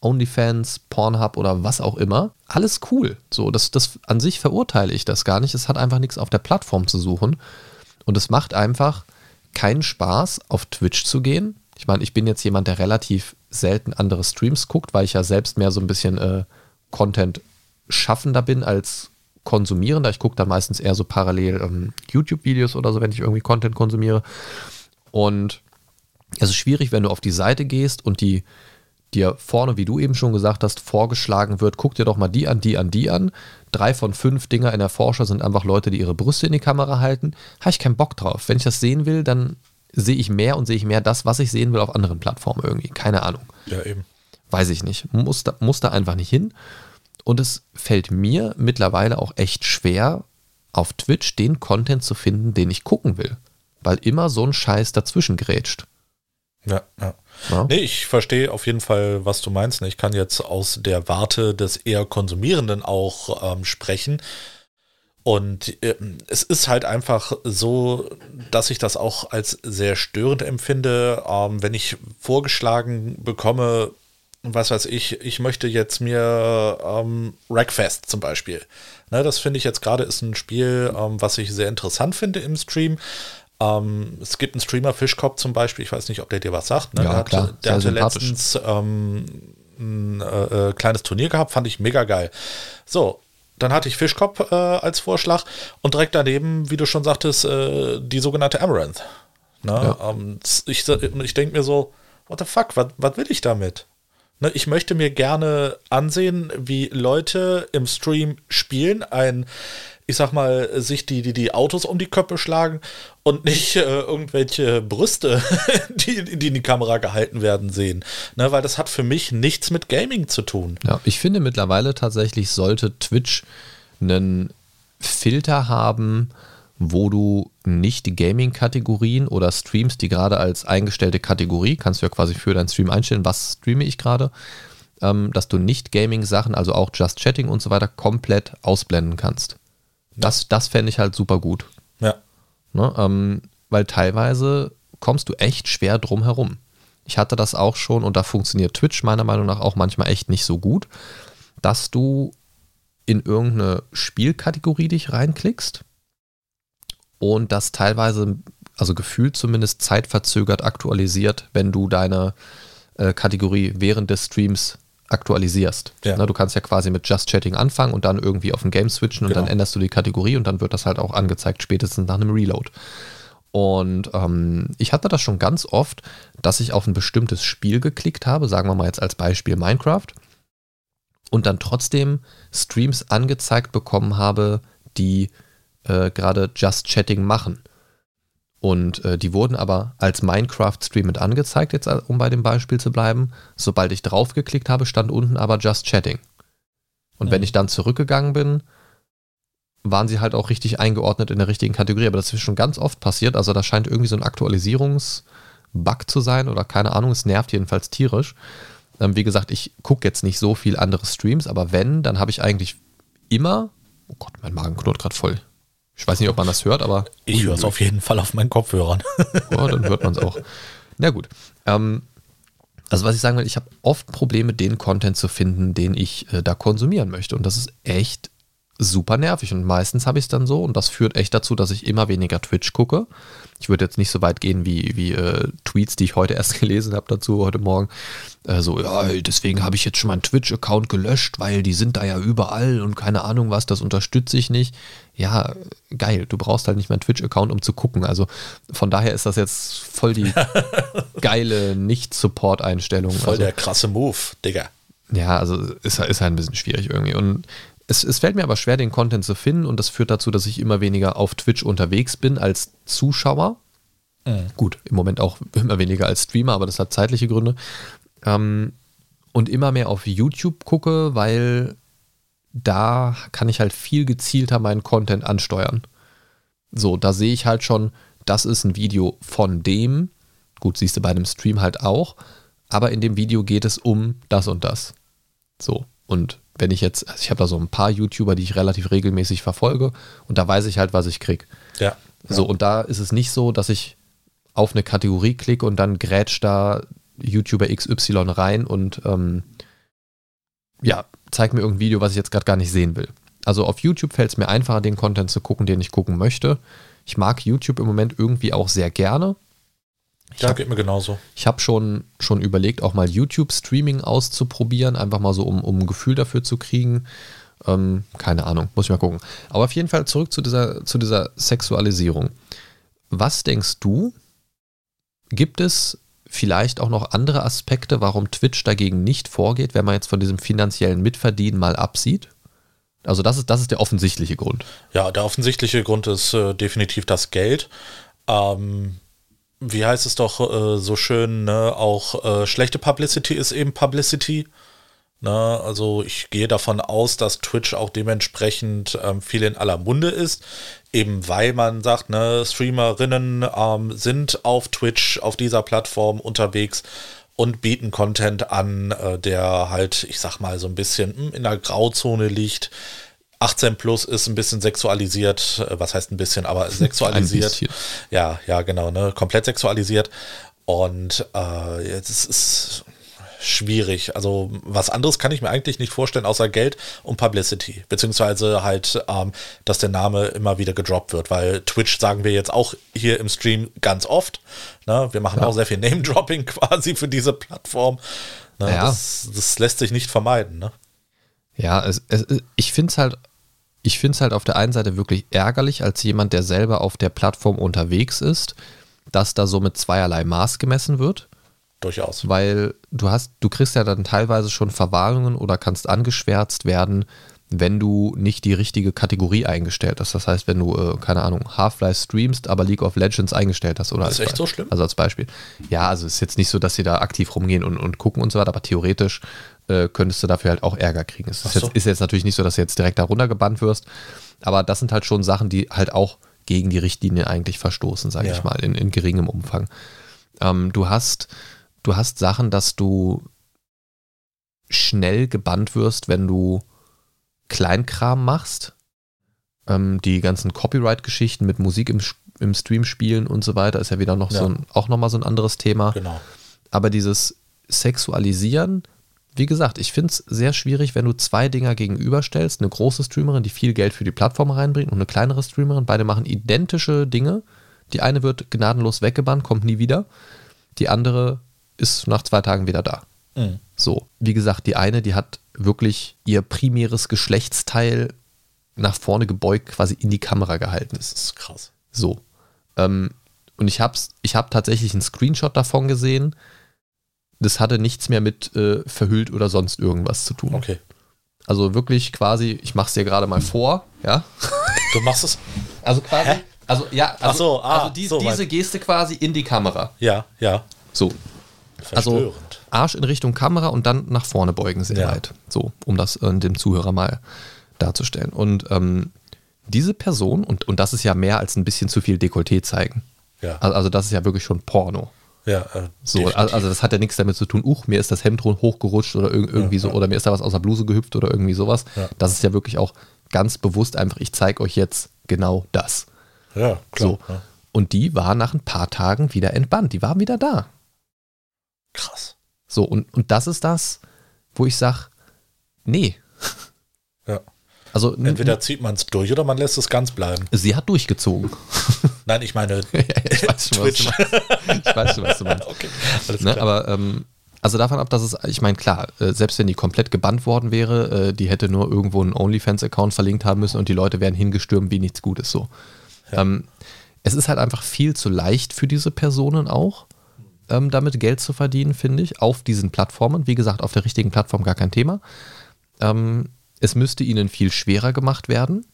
A: OnlyFans, Pornhub oder was auch immer. Alles cool. So, das, das an sich verurteile ich das gar nicht. Es hat einfach nichts auf der Plattform zu suchen. Und es macht einfach keinen Spaß, auf Twitch zu gehen. Ich meine, ich bin jetzt jemand, der relativ selten andere Streams guckt, weil ich ja selbst mehr so ein bisschen äh, Content schaffender bin als konsumierender. Ich gucke dann meistens eher so parallel ähm, YouTube-Videos oder so, wenn ich irgendwie Content konsumiere. Und es ist schwierig, wenn du auf die Seite gehst und die dir vorne, wie du eben schon gesagt hast, vorgeschlagen wird, guck dir doch mal die an, die an, die an. Drei von fünf Dinger in der Forscher sind einfach Leute, die ihre Brüste in die Kamera halten. Habe ich keinen Bock drauf. Wenn ich das sehen will, dann sehe ich mehr und sehe ich mehr das, was ich sehen will auf anderen Plattformen irgendwie. Keine Ahnung.
C: Ja, eben.
A: Weiß ich nicht. Muss da, muss da einfach nicht hin. Und es fällt mir mittlerweile auch echt schwer, auf Twitch den Content zu finden, den ich gucken will. Weil immer so ein Scheiß dazwischen grätscht.
C: Ja, ja. ja. Nee, ich verstehe auf jeden Fall, was du meinst. Ich kann jetzt aus der Warte des eher Konsumierenden auch ähm, sprechen. Und äh, es ist halt einfach so, dass ich das auch als sehr störend empfinde, ähm, wenn ich vorgeschlagen bekomme, was weiß ich, ich möchte jetzt mir ähm, Rackfest zum Beispiel. Ne, das finde ich jetzt gerade ist ein Spiel, ähm, was ich sehr interessant finde im Stream. Ähm, es gibt einen Streamer, Fischkopf zum Beispiel, ich weiß nicht, ob der dir was sagt. Ne?
A: Ja,
C: der
A: klar.
C: Hatte, der hatte letztens ähm, ein äh, äh, kleines Turnier gehabt, fand ich mega geil. So, dann hatte ich Fischkopf äh, als Vorschlag und direkt daneben, wie du schon sagtest, äh, die sogenannte Amaranth. Ne? Ja. Ähm, ich ich denke mir so, what the fuck, was will ich damit? Ne, ich möchte mir gerne ansehen, wie Leute im Stream spielen, ein, ich sag mal, sich die, die, die Autos um die Köpfe schlagen und nicht äh, irgendwelche Brüste, die, die in die Kamera gehalten werden, sehen. Ne, weil das hat für mich nichts mit Gaming zu tun.
A: Ja, ich finde mittlerweile tatsächlich sollte Twitch einen Filter haben, wo du nicht die Gaming-Kategorien oder Streams, die gerade als eingestellte Kategorie, kannst du ja quasi für deinen Stream einstellen, was streame ich gerade, ähm, dass du nicht Gaming-Sachen, also auch Just Chatting und so weiter, komplett ausblenden kannst. Das, das fände ich halt super gut.
C: Ja.
A: Ne, ähm, weil teilweise kommst du echt schwer drum herum. Ich hatte das auch schon und da funktioniert Twitch meiner Meinung nach auch manchmal echt nicht so gut, dass du in irgendeine Spielkategorie dich reinklickst und das teilweise, also gefühlt zumindest zeitverzögert aktualisiert, wenn du deine äh, Kategorie während des Streams aktualisierst. Ja. Na, du kannst ja quasi mit Just Chatting anfangen und dann irgendwie auf ein Game switchen und genau. dann änderst du die Kategorie und dann wird das halt auch angezeigt, spätestens nach einem Reload. Und ähm, ich hatte das schon ganz oft, dass ich auf ein bestimmtes Spiel geklickt habe, sagen wir mal jetzt als Beispiel Minecraft, und dann trotzdem Streams angezeigt bekommen habe, die äh, gerade Just Chatting machen. Und äh, die wurden aber als Minecraft-Stream mit angezeigt, jetzt um bei dem Beispiel zu bleiben. Sobald ich draufgeklickt habe, stand unten aber Just Chatting. Und mhm. wenn ich dann zurückgegangen bin, waren sie halt auch richtig eingeordnet in der richtigen Kategorie. Aber das ist schon ganz oft passiert. Also da scheint irgendwie so ein Aktualisierungsbug zu sein oder keine Ahnung. Es nervt jedenfalls tierisch. Ähm, wie gesagt, ich gucke jetzt nicht so viel andere Streams, aber wenn, dann habe ich eigentlich immer Oh Gott, mein Magen knurrt gerade voll. Ich weiß nicht, ob man das hört, aber.
C: Ich höre es auf jeden Fall auf meinen Kopfhörern.
A: Oh, dann hört man es auch. Na gut. Ähm, also was ich sagen will, ich habe oft Probleme, den Content zu finden, den ich äh, da konsumieren möchte. Und das ist echt super nervig. Und meistens habe ich es dann so und das führt echt dazu, dass ich immer weniger Twitch gucke. Ich würde jetzt nicht so weit gehen wie, wie äh, Tweets, die ich heute erst gelesen habe dazu, heute Morgen. Äh, so, ja, deswegen habe ich jetzt schon meinen Twitch-Account gelöscht, weil die sind da ja überall und keine Ahnung was, das unterstütze ich nicht. Ja, geil, du brauchst halt nicht meinen Twitch-Account, um zu gucken. Also von daher ist das jetzt voll die geile Nicht-Support-Einstellung.
C: Voll
A: also,
C: der krasse Move, Digga.
A: Ja, also ist, ist halt ein bisschen schwierig irgendwie. Und es, es fällt mir aber schwer, den Content zu finden und das führt dazu, dass ich immer weniger auf Twitch unterwegs bin als Zuschauer.
C: Mhm.
A: Gut, im Moment auch immer weniger als Streamer, aber das hat zeitliche Gründe. Ähm, und immer mehr auf YouTube gucke, weil da kann ich halt viel gezielter meinen Content ansteuern. So, da sehe ich halt schon, das ist ein Video von dem. Gut, siehst du bei einem Stream halt auch. Aber in dem Video geht es um das und das. So, und wenn ich jetzt, also ich habe da so ein paar YouTuber, die ich relativ regelmäßig verfolge und da weiß ich halt, was ich kriege.
C: Ja.
A: So, und da ist es nicht so, dass ich auf eine Kategorie klicke und dann grätscht da YouTuber XY rein und ähm, ja, zeigt mir irgendein Video, was ich jetzt gerade gar nicht sehen will. Also auf YouTube fällt es mir einfacher, den Content zu gucken, den ich gucken möchte. Ich mag YouTube im Moment irgendwie auch sehr gerne. Ich
C: Ja,
A: hab-
C: geht mir genauso.
A: ich habe schon, schon überlegt, auch mal YouTube-Streaming auszuprobieren, einfach mal so, um, um ein Gefühl dafür zu kriegen. Ähm, keine Ahnung, muss ich mal gucken. Aber auf jeden Fall zurück zu dieser, zu dieser Sexualisierung. Was denkst du, gibt es vielleicht auch noch andere Aspekte, warum Twitch dagegen nicht vorgeht, wenn man jetzt von diesem finanziellen Mitverdienen mal absieht? Also das ist, das ist der offensichtliche Grund.
C: Ja, der offensichtliche Grund ist äh, definitiv das Geld. Ähm, wie heißt es doch äh, so schön, ne? auch äh, schlechte Publicity ist eben Publicity. Ne? Also ich gehe davon aus, dass Twitch auch dementsprechend ähm, viel in aller Munde ist, eben weil man sagt, ne, Streamerinnen ähm, sind auf Twitch, auf dieser Plattform unterwegs und bieten Content an, äh, der halt, ich sag mal, so ein bisschen hm, in der Grauzone liegt. 18 plus ist ein bisschen sexualisiert, äh, was heißt ein bisschen, aber sexualisiert.
A: bisschen.
C: Ja, ja, genau, ne? Komplett sexualisiert. Und äh, jetzt ist es schwierig. Also was anderes kann ich mir eigentlich nicht vorstellen, außer Geld und Publicity. Beziehungsweise halt, ähm, dass der Name immer wieder gedroppt wird, weil Twitch sagen wir jetzt auch hier im Stream ganz oft. Ne? Wir machen
A: Ja.
C: auch sehr viel Name-Dropping quasi für diese Plattform. Ne?
A: Ja.
C: Das, das lässt sich nicht vermeiden. Ne?
A: Ja, es, es, ich finde es halt, ich finde es halt auf der einen Seite wirklich ärgerlich, als jemand, der selber auf der Plattform unterwegs ist, dass da so mit zweierlei Maß gemessen wird,
C: Durchaus.
A: weil du hast, du kriegst ja dann teilweise schon Verwarnungen oder kannst angeschwärzt werden, wenn du nicht die richtige Kategorie eingestellt hast. Das heißt, wenn du, äh, keine Ahnung, Half-Life streamst, aber League of Legends eingestellt hast. Oder
C: Ist
A: als
C: echt so schlimm?
A: Also als Beispiel. Ja, also es ist jetzt nicht so, dass sie da aktiv rumgehen und, und gucken und so weiter, aber theoretisch äh, könntest du dafür halt auch Ärger kriegen. Es ist,
C: so.
A: jetzt, ist jetzt natürlich nicht so, dass du jetzt direkt da runtergebannt wirst, aber das sind halt schon Sachen, die halt auch gegen die Richtlinie eigentlich verstoßen, sage
C: Ja.
A: ich mal, in, in geringem Umfang. Ähm, du hast, du hast Sachen, dass du schnell gebannt wirst, wenn du Kleinkram machst. Ähm, die ganzen Copyright-Geschichten mit Musik im, im Stream spielen und so weiter ist ja wieder noch
C: Ja.
A: so ein, auch nochmal so ein anderes Thema.
C: Genau.
A: Aber dieses Sexualisieren, wie gesagt, ich finde es sehr schwierig, wenn du zwei Dinger gegenüberstellst. Eine große Streamerin, die viel Geld für die Plattform reinbringt und eine kleinere Streamerin. Beide machen identische Dinge. Die eine wird gnadenlos weggebannt, kommt nie wieder. Die andere ist nach zwei Tagen wieder da.
C: Mhm.
A: So, wie gesagt, die eine, die hat wirklich ihr primäres Geschlechtsteil nach vorne gebeugt, quasi in die Kamera gehalten.
C: Das ist krass.
A: So. Ähm, und ich habe ich hab tatsächlich einen Screenshot davon gesehen. Das hatte nichts mehr mit äh, verhüllt oder sonst irgendwas zu tun.
C: Okay.
A: Also wirklich quasi, ich mache es dir gerade mal vor, ja.
C: Du machst es?
A: Also quasi,
C: Hä?
A: also ja, also,
C: so, ah,
A: also die,
C: so
A: diese. Geste quasi in die Kamera.
C: Ja, ja.
A: So. Also
C: Verstörend.
A: Arsch in Richtung Kamera und dann nach vorne beugen sehr
C: Ja.
A: weit. So, um das äh, dem Zuhörer mal darzustellen. Und ähm, diese Person, und, und das ist ja mehr als ein bisschen zu viel Dekolleté zeigen.
C: ja,
A: Also, also das ist ja wirklich schon Porno.
C: Ja. Äh,
A: So,
C: definitiv.
A: also das hat ja nichts damit zu tun, uch, mir ist das Hemd hochgerutscht oder irg- irgendwie so, oder mir ist da was aus der Bluse gehüpft oder irgendwie sowas.
C: Ja.
A: Das ist ja wirklich auch ganz bewusst einfach, ich zeige euch jetzt genau das.
C: Ja, klar.
A: So. Und die war nach ein paar Tagen wieder entbannt. Die waren wieder da.
C: Krass.
A: So, und, und das ist das, wo ich sage, nee.
C: Ja.
A: Also
C: Entweder zieht man es durch oder man lässt es ganz bleiben.
A: sie hat durchgezogen.
C: Nein, ich meine,
A: ich weiß schon, was du meinst. Ich weiß schon, was du meinst.
C: okay,
A: Ne, aber ähm, also davon ab, dass es, ich meine, klar, äh, selbst wenn die komplett gebannt worden wäre, äh, die hätte nur irgendwo einen OnlyFans-Account verlinkt haben müssen und die Leute wären hingestürmt wie nichts Gutes so. Ähm, es ist halt einfach viel zu leicht für diese Personen auch, ähm, damit Geld zu verdienen, finde ich, auf diesen Plattformen. Wie gesagt, auf der richtigen Plattform gar kein Thema. Ähm, es müsste ihnen viel schwerer gemacht werden.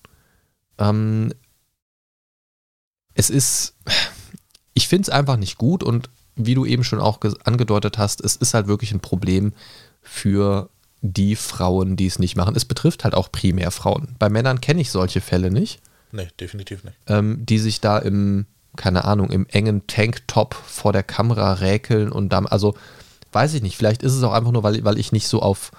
A: Es ist, ich finde es einfach nicht gut und wie du eben schon auch angedeutet hast, es ist halt wirklich ein Problem für die Frauen, die es nicht machen. Es betrifft halt auch primär Frauen. Bei Männern kenne ich solche Fälle nicht,
C: nee, definitiv nicht.
A: ähm, die sich da im, keine Ahnung, im engen Tanktop vor der Kamera räkeln und dann, also weiß ich nicht, vielleicht ist es auch einfach nur, weil, weil ich nicht so auf,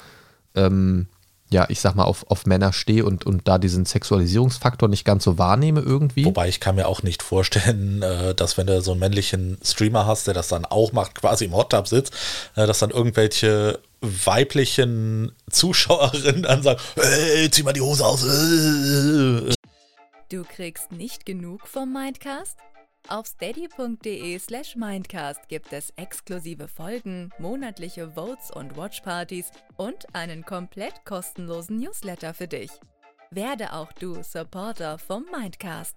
A: ähm, ja, ich sag mal, auf, auf Männer stehe und, und da diesen Sexualisierungsfaktor nicht ganz so wahrnehme irgendwie.
C: Wobei ich kann mir auch nicht vorstellen, äh, dass wenn du so einen männlichen Streamer hast, der das dann auch macht, quasi im Hot Tub sitzt, äh, dass dann irgendwelche weiblichen Zuschauerinnen dann sagen, hey, zieh mal die Hose aus. äh.
D: Du kriegst nicht genug vom Mindcast? Auf steady.de slash Mindcast gibt es exklusive Folgen, monatliche Votes und Watchpartys und einen komplett kostenlosen Newsletter für dich. Werde auch du Supporter vom Mindcast.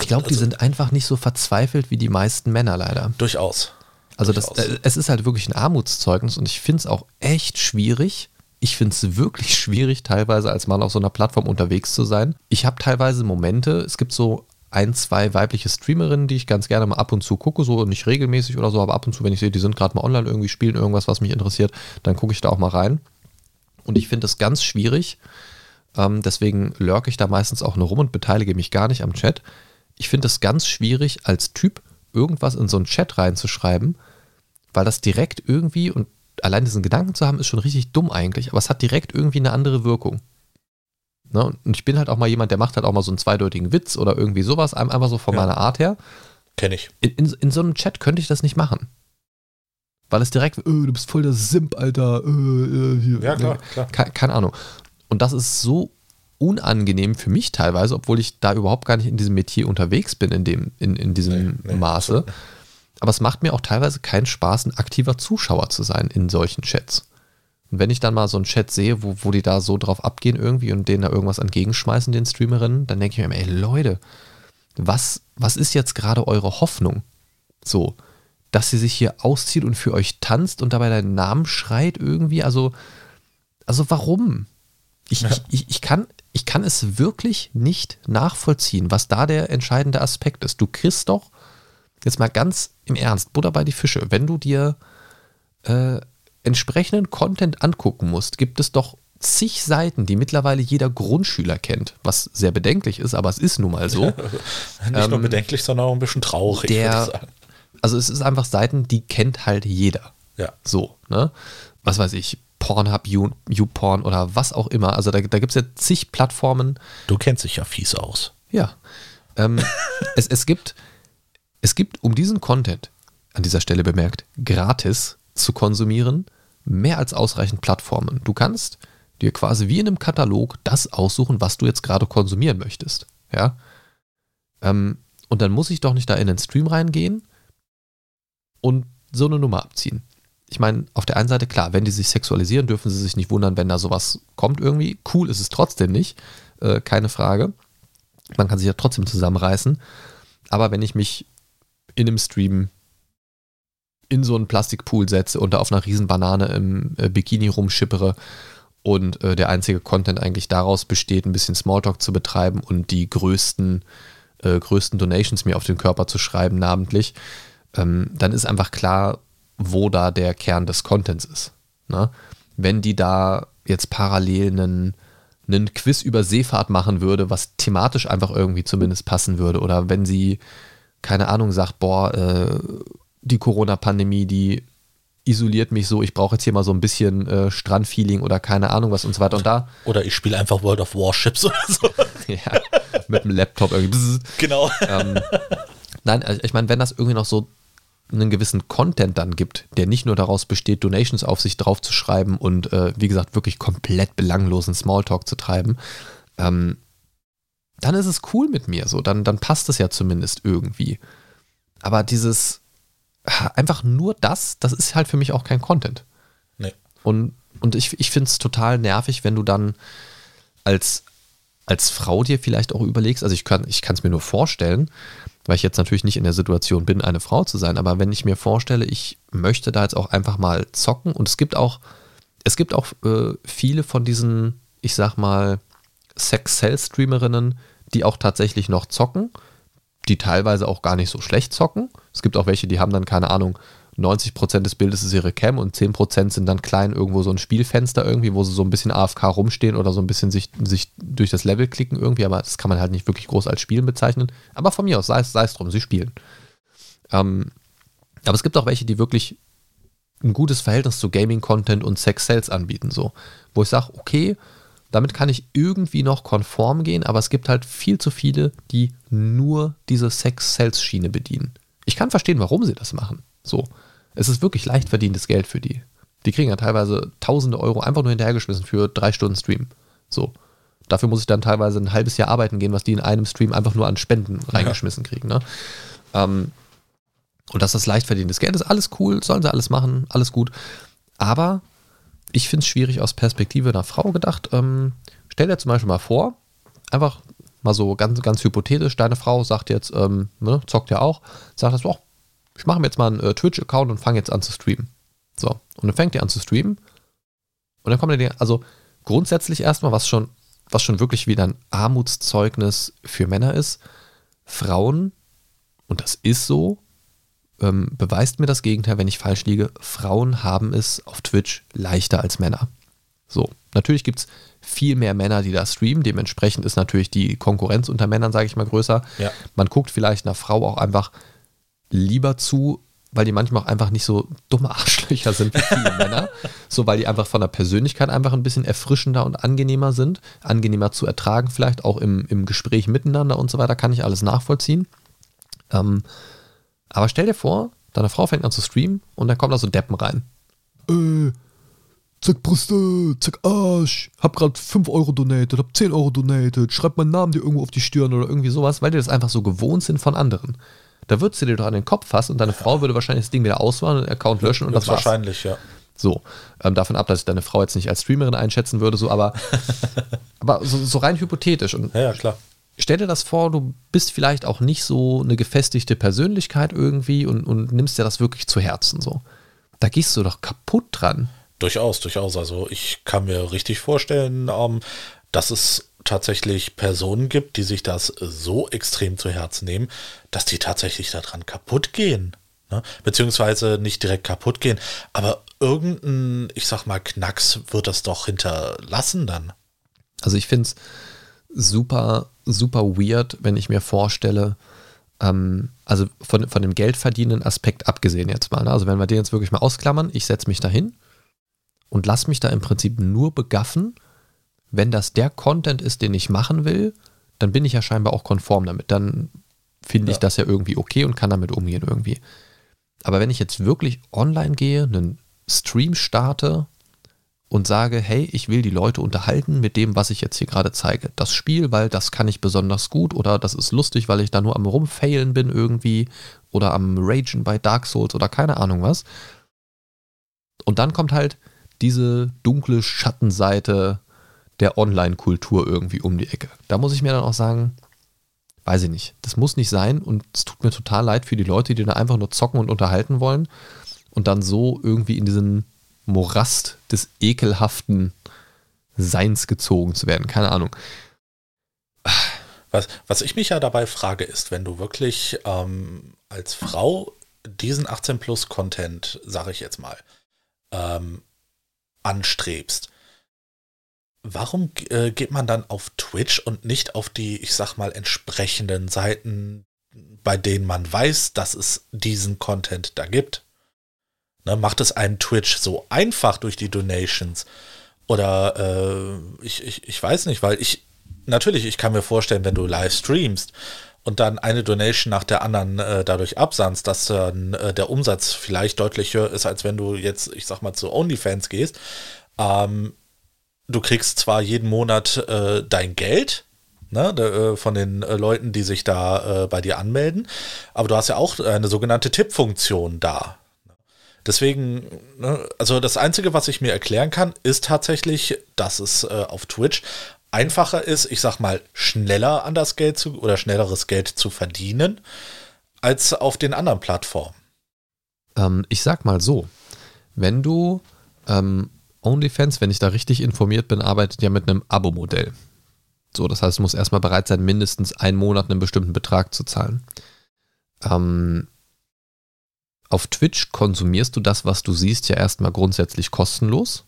A: Ich glaube, die
C: Also-
A: sind einfach nicht so verzweifelt wie die meisten Männer leider.
C: Durchaus.
A: Also das, äh, es ist halt wirklich ein Armutszeugnis und ich finde es auch echt schwierig. Ich finde es wirklich schwierig, teilweise als Mann auf so einer Plattform unterwegs zu sein. Ich habe teilweise Momente, es gibt so ein, zwei weibliche Streamerinnen, die ich ganz gerne mal ab und zu gucke, so nicht regelmäßig oder so, aber ab und zu, wenn ich sehe, die sind gerade mal online irgendwie, spielen irgendwas, was mich interessiert, dann gucke ich da auch mal rein. Und ich finde es ganz schwierig, ähm, deswegen lurke ich da meistens auch nur rum und beteilige mich gar nicht am Chat. Ich finde es ganz schwierig, als Typ irgendwas in so einen Chat reinzuschreiben, weil das direkt irgendwie, und allein diesen Gedanken zu haben, ist schon richtig dumm eigentlich, aber es hat direkt irgendwie eine andere Wirkung. Ne? Und ich bin halt auch mal jemand, der macht halt auch mal so einen zweideutigen Witz oder irgendwie sowas, ein- einfach so von
C: Ja.
A: meiner Art her.
C: Kenne ich.
A: In, in, in so einem Chat könnte ich das nicht machen. Weil es direkt, äh, du bist voll der Simp, Alter. Äh, hier.
C: Ja, klar, klar.
A: Ke keine Ahnung. Und das ist so unangenehm für mich teilweise, obwohl ich da überhaupt gar nicht in diesem Metier unterwegs bin, in, dem, in, in diesem
C: Nee, nee,
A: Maße.
C: absolut
A: Aber es macht mir auch teilweise keinen Spaß, ein aktiver Zuschauer zu sein in solchen Chats. Und wenn ich dann mal so einen Chat sehe, wo, wo die da so drauf abgehen irgendwie und denen da irgendwas entgegenschmeißen, den Streamerinnen, dann denke ich mir, ey Leute, was, was ist jetzt gerade eure Hoffnung? So, dass sie sich hier auszieht und für euch tanzt und dabei deinen Namen schreit irgendwie? Also, also warum? Ich, ich, ich, ich, kann, ich kann es wirklich nicht nachvollziehen, was da der entscheidende Aspekt ist. Du kriegst doch, jetzt mal ganz im Ernst, Butter bei die Fische, wenn du dir äh, entsprechenden Content angucken musst, gibt es doch zig Seiten, die mittlerweile jeder Grundschüler kennt, was sehr bedenklich ist, aber es ist nun mal so.
C: Nicht nur bedenklich, sondern auch ein bisschen traurig, würde ich
A: der,
C: sagen.
A: also es ist einfach Seiten, die kennt halt jeder.
C: Ja.
A: So, ne? Was weiß ich, Pornhub, You- YouPorn oder was auch immer. Also da, da gibt es ja zig Plattformen,
C: Du kennst dich ja fies aus.
A: ja. Ähm, es, es, gibt, es gibt, um diesen Content, an dieser Stelle bemerkt, gratis zu konsumieren, mehr als ausreichend Plattformen. Du kannst dir quasi wie in einem Katalog das aussuchen, was du jetzt gerade konsumieren möchtest. Ja. Ähm, und dann muss ich doch nicht da in den Stream reingehen und so eine Nummer abziehen. Ich meine, auf der einen Seite, klar, wenn die sich sexualisieren, dürfen sie sich nicht wundern, wenn da sowas kommt irgendwie. Cool ist es trotzdem nicht, äh, keine Frage. Man kann sich ja trotzdem zusammenreißen. Aber wenn ich mich in einem Stream in so einen Plastikpool setze und da auf einer riesen Banane im äh, Bikini rumschippere und äh, der einzige Content eigentlich daraus besteht, ein bisschen Smalltalk zu betreiben und die größten, äh, größten Donations mir auf den Körper zu schreiben, namentlich, ähm, dann ist einfach klar, wo da der Kern des Contents ist. Ne? Wenn die da jetzt parallel einen, einen Quiz über Seefahrt machen würde, was thematisch einfach irgendwie zumindest passen würde, oder wenn sie, keine Ahnung, sagt, boah, äh, die Corona-Pandemie, die isoliert mich so, ich brauche jetzt hier mal so ein bisschen äh, Strandfeeling oder keine Ahnung was und so weiter. Und da.
C: Oder ich spiele einfach World of Warships oder so.
A: ja, mit dem Laptop irgendwie.
C: Genau.
A: Ähm, nein, also ich meine, wenn das irgendwie noch so einen gewissen Content dann gibt, der nicht nur daraus besteht, Donations auf sich drauf zu schreiben und äh, wie gesagt wirklich komplett belanglosen Smalltalk zu treiben, ähm, dann ist es cool mit mir so, dann, dann passt es ja zumindest irgendwie. Aber dieses einfach nur das, das ist halt für mich auch kein Content.
C: Nee.
A: Und, und ich, ich finde es total nervig, wenn du dann als, als Frau dir vielleicht auch überlegst, also ich kann es ich mir nur vorstellen, weil ich jetzt natürlich nicht in der Situation bin, eine Frau zu sein, aber wenn ich mir vorstelle, ich möchte da jetzt auch einfach mal zocken und es gibt auch, es gibt auch äh, viele von diesen, ich sag mal, Sex-Cell-Streamerinnen, die auch tatsächlich noch zocken, die teilweise auch gar nicht so schlecht zocken. Es gibt auch welche, die haben dann, keine Ahnung, 90% des Bildes ist ihre Cam und 10% sind dann klein irgendwo so ein Spielfenster irgendwie, wo sie so ein bisschen AFK rumstehen oder so ein bisschen sich, sich durch das Level klicken irgendwie, aber das kann man halt nicht wirklich groß als Spielen bezeichnen. Aber von mir aus, sei es, sei es drum, sie spielen. Ähm, aber es gibt auch welche, die wirklich ein gutes Verhältnis zu Gaming-Content und Sex-Sales anbieten, so. Wo ich sage, okay, damit kann ich irgendwie noch konform gehen, aber es gibt halt viel zu viele, die nur diese Sex-Sales-Schiene bedienen. Ich kann verstehen, warum sie das machen. So. Es ist wirklich leicht verdientes Geld für die. Die kriegen ja teilweise tausende Euro einfach nur hinterhergeschmissen für drei Stunden Stream. So. Dafür muss ich dann teilweise ein halbes Jahr arbeiten gehen, was die in einem Stream einfach nur an Spenden reingeschmissen kriegen. Ne? Ähm, und dass das leicht verdientes Geld ist, alles cool, sollen sie alles machen, alles gut. Aber ich finde es schwierig aus Perspektive einer Frau gedacht. Ähm, stell dir zum Beispiel mal vor, einfach mal so ganz, ganz hypothetisch, deine Frau sagt jetzt, ähm, ne, zockt ja auch, sagt das, oh, ich mache mir jetzt mal einen äh, Twitch-Account und fange jetzt an zu streamen. So, und dann fängt ihr an zu streamen und dann kommt ihr, also grundsätzlich erstmal, was schon, was schon wirklich wieder ein Armutszeugnis für Männer ist, Frauen, und das ist so, ähm, beweist mir das Gegenteil, wenn ich falsch liege, Frauen haben es auf Twitch leichter als Männer. So, natürlich gibt es viel mehr Männer, die da streamen. Dementsprechend ist natürlich die Konkurrenz unter Männern, sage ich mal, größer.
C: Ja.
A: Man guckt vielleicht einer Frau auch einfach lieber zu, weil die manchmal auch einfach nicht so dumme Arschlöcher sind wie viele Männer. So, weil die einfach von der Persönlichkeit einfach ein bisschen erfrischender und angenehmer sind. Angenehmer zu ertragen, vielleicht auch im, im Gespräch miteinander und so weiter, kann ich alles nachvollziehen. Ähm, aber stell dir vor, deine Frau fängt an zu streamen und dann kommen da so Deppen rein. Äh, zack Brüste, zack Arsch, hab grad 5 Euro donated, hab 10 Euro donated, schreib meinen Namen dir irgendwo auf die Stirn oder irgendwie sowas, weil die das einfach so gewohnt sind von anderen. Da würdest du dir doch an den Kopf fassen und deine Frau würde wahrscheinlich das Ding wieder auswählen und den Account löschen und das war's.
C: Wahrscheinlich, ja.
A: So, ähm, davon ab, dass ich deine Frau jetzt nicht als Streamerin einschätzen würde, so, aber, aber so, so rein hypothetisch. Und
C: Ja, ja, klar.
A: Stell dir das vor, du bist vielleicht auch nicht so eine gefestigte Persönlichkeit irgendwie und, und nimmst dir das wirklich zu Herzen so. Da gehst du doch kaputt dran.
C: Durchaus, durchaus. Also ich kann mir richtig vorstellen, ähm, dass es tatsächlich Personen gibt, die sich das so extrem zu Herzen nehmen, dass die tatsächlich daran kaputt gehen. Ne? Beziehungsweise nicht direkt kaputt gehen, aber irgendein, ich sag mal, Knacks wird das doch hinterlassen dann.
A: Also ich finde es super, super weird, wenn ich mir vorstelle, ähm, also von, von dem Geldverdienen Aspekt abgesehen jetzt mal. Ne? Also wenn wir den jetzt wirklich mal ausklammern, ich setze mich dahin und lass mich da im Prinzip nur begaffen, wenn das der Content ist, den ich machen will, dann bin ich ja scheinbar auch konform damit. Dann finde ich
C: Ja.
A: das ja irgendwie okay und kann damit umgehen irgendwie. Aber wenn ich jetzt wirklich online gehe, einen Stream starte und sage, hey, ich will die Leute unterhalten mit dem, was ich jetzt hier gerade zeige. Das Spiel, weil das kann ich besonders gut oder das ist lustig, weil ich da nur am rumfailen bin irgendwie oder am Ragen bei Dark Souls oder keine Ahnung was. Und dann kommt halt diese dunkle Schattenseite der Online-Kultur irgendwie um die Ecke. Da muss ich mir dann auch sagen, weiß ich nicht, das muss nicht sein und es tut mir total leid für die Leute, die da einfach nur zocken und unterhalten wollen und dann so irgendwie in diesen Morast des ekelhaften Seins gezogen zu werden. Keine Ahnung.
C: Was, was ich mich ja dabei frage, ist, wenn du wirklich ähm, als Frau diesen 18-Plus-Content, sage ich jetzt mal, ähm, anstrebst, warum äh, geht man dann auf Twitch und nicht auf die, ich sag mal, entsprechenden Seiten, bei denen man weiß, dass es diesen Content da gibt? Ne, macht es einem Twitch so einfach durch die Donations? Oder äh, ich, ich, ich weiß nicht, weil ich, natürlich, ich kann mir vorstellen, wenn du live streamst und dann eine Donation nach der anderen äh, dadurch absandst, dass dann äh, der Umsatz vielleicht deutlich höher ist, als wenn du jetzt, ich sag mal, zu OnlyFans gehst. Ähm, du kriegst zwar jeden Monat äh, dein Geld, ne, äh, von den äh, Leuten, die sich da äh, bei dir anmelden, aber du hast ja auch eine sogenannte Tippfunktion da. Deswegen, ne, also das Einzige, was ich mir erklären kann, ist tatsächlich, dass es äh, auf Twitch einfacher ist, ich sag mal, schneller an das Geld zu oder schnelleres Geld zu verdienen, als auf den anderen Plattformen.
A: Ähm, ich sag mal so, wenn du ähm, OnlyFans, wenn ich da richtig informiert bin, arbeitet ja mit einem Abo-Modell. So, das heißt, du musst erstmal bereit sein, mindestens einen Monat einen bestimmten Betrag zu zahlen. Ähm, auf Twitch konsumierst du das, was du siehst, ja erstmal grundsätzlich kostenlos.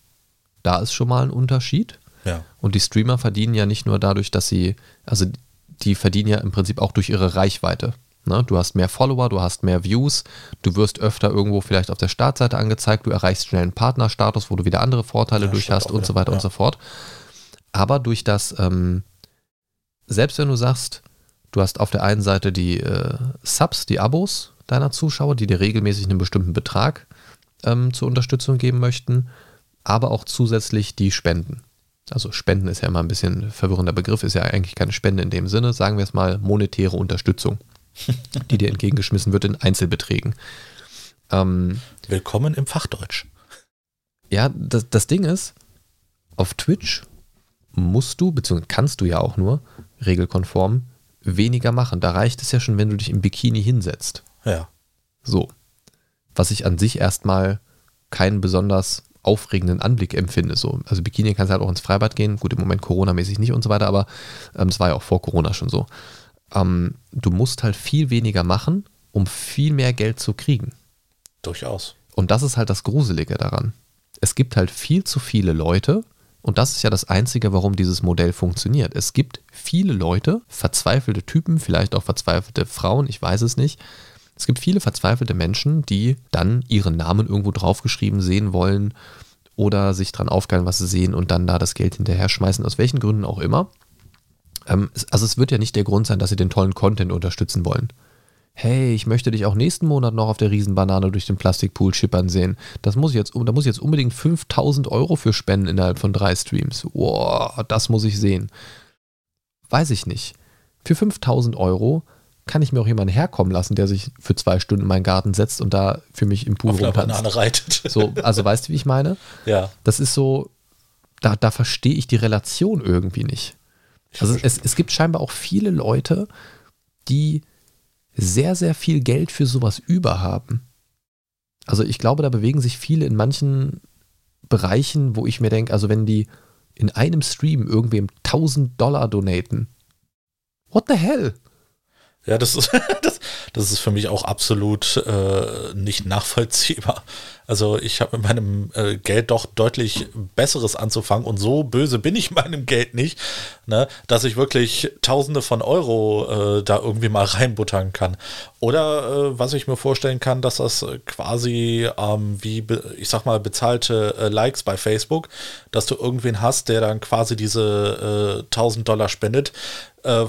A: Da ist schon mal ein Unterschied.
C: Ja.
A: Und die Streamer verdienen ja nicht nur dadurch, dass sie, also die verdienen ja im Prinzip auch durch ihre Reichweite. Ne? Du hast mehr Follower, du hast mehr Views, du wirst öfter irgendwo vielleicht auf der Startseite angezeigt, du erreichst schnell einen Partnerstatus, wo du wieder andere Vorteile
C: Ja,
A: durch hast und
C: wieder,
A: so weiter
C: ja.
A: und so fort. Aber durch das, ähm, selbst wenn du sagst, du hast auf der einen Seite die äh, Subs, die Abos deiner Zuschauer, die dir regelmäßig einen bestimmten Betrag ähm, zur Unterstützung geben möchten, aber auch zusätzlich die Spenden. Also Spenden ist ja immer ein bisschen ein verwirrender Begriff, ist ja eigentlich keine Spende in dem Sinne, sagen wir es mal monetäre Unterstützung, die dir entgegengeschmissen wird in Einzelbeträgen. Ähm,
C: Willkommen im Fachdeutsch.
A: ja, das, das Ding ist, auf Twitch musst du, beziehungsweise kannst du ja auch nur, regelkonform, weniger machen. Da reicht es ja schon, wenn du dich im Bikini hinsetzt.
C: Ja.
A: So. Was ich an sich erstmal keinen besonders aufregenden Anblick empfinde. So. Also Bikini kannst du halt auch ins Freibad gehen. Gut, im Moment Corona-mäßig nicht und so weiter, aber ähm, das war ja auch vor Corona schon so. Ähm, du musst halt viel weniger machen, um viel mehr Geld zu kriegen.
C: Durchaus.
A: Und das ist halt das Gruselige daran. Es gibt halt viel zu viele Leute, und das ist ja das Einzige, warum dieses Modell funktioniert. Es gibt viele Leute, verzweifelte Typen, vielleicht auch verzweifelte Frauen, ich weiß es nicht. Es gibt viele verzweifelte Menschen, die dann ihren Namen irgendwo draufgeschrieben sehen wollen oder sich dran aufgeilen, was sie sehen und dann da das Geld hinterher schmeißen, aus welchen Gründen auch immer. Ähm, also es wird ja nicht der Grund sein, dass sie den tollen Content unterstützen wollen hey, ich möchte dich auch nächsten Monat noch auf der Riesenbanane durch den Plastikpool schippern sehen. Das muss ich jetzt, da muss ich jetzt unbedingt 5000 Euro für spenden innerhalb von drei Streams. Wow, das muss ich sehen. Weiß ich nicht. Für 5000 Euro kann ich mir auch jemanden herkommen lassen, der sich für zwei Stunden in meinen Garten setzt und da für mich im Pool rumtanzt.
C: Reitet.
A: So, also weißt du, wie ich meine?
C: Ja.
A: Das ist so, da, da verstehe ich die Relation irgendwie nicht. Also es, es gibt scheinbar auch viele Leute, die sehr, sehr viel Geld für sowas über haben. Also ich glaube, da bewegen sich viele in manchen Bereichen, wo ich mir denke, also wenn die in einem Stream irgendwem 1000 Dollar donaten, what the hell?
C: Ja, das ist, das, das ist für mich auch absolut äh, nicht nachvollziehbar. Also ich habe mit meinem äh, Geld doch deutlich Besseres anzufangen und so böse bin ich meinem Geld nicht, ne, dass ich wirklich Tausende von Euro äh, da irgendwie mal reinbuttern kann. Oder äh, was ich mir vorstellen kann, dass das äh, quasi ähm, wie, ich sag mal, bezahlte äh, Likes bei Facebook, dass du irgendwen hast, der dann quasi diese äh, 1000 Dollar spendet, äh,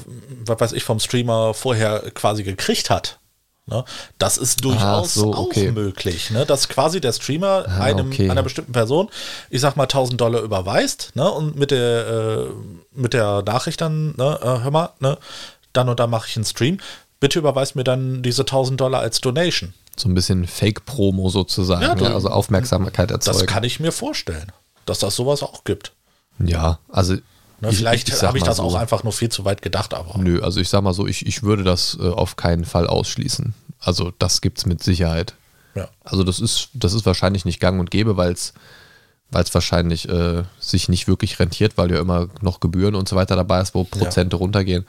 C: was weiß ich, vom Streamer vorher quasi gekriegt hat. Ne? Das ist durchaus
A: so, okay.
C: auch möglich, ne? dass quasi der Streamer
A: Ah,
C: einem,
A: okay.
C: einer bestimmten Person, ich sag mal 1000 Dollar überweist ne? und mit der, äh, mit der Nachricht dann, ne? äh, hör mal, ne? dann und dann mache ich einen Stream, bitte überweist mir dann diese 1000 Dollar als Donation.
A: So ein bisschen Fake-Promo sozusagen,
C: Ja, du-
A: ja, also Aufmerksamkeit erzeugen.
C: Das kann ich mir vorstellen, dass das sowas auch gibt.
A: ja, also
C: Ne?
A: ich-
C: Vielleicht habe ich das
A: so.
C: auch einfach nur viel zu weit gedacht, aber
A: Nö, also ich sag mal so, ich, ich würde das äh, auf keinen Fall ausschließen. Also das gibt's mit Sicherheit.
C: ja.
A: Also das ist, das ist wahrscheinlich nicht gang und gäbe, weil es wahrscheinlich äh, sich nicht wirklich rentiert, weil ja immer noch Gebühren und so weiter dabei ist, wo Prozente runtergehen.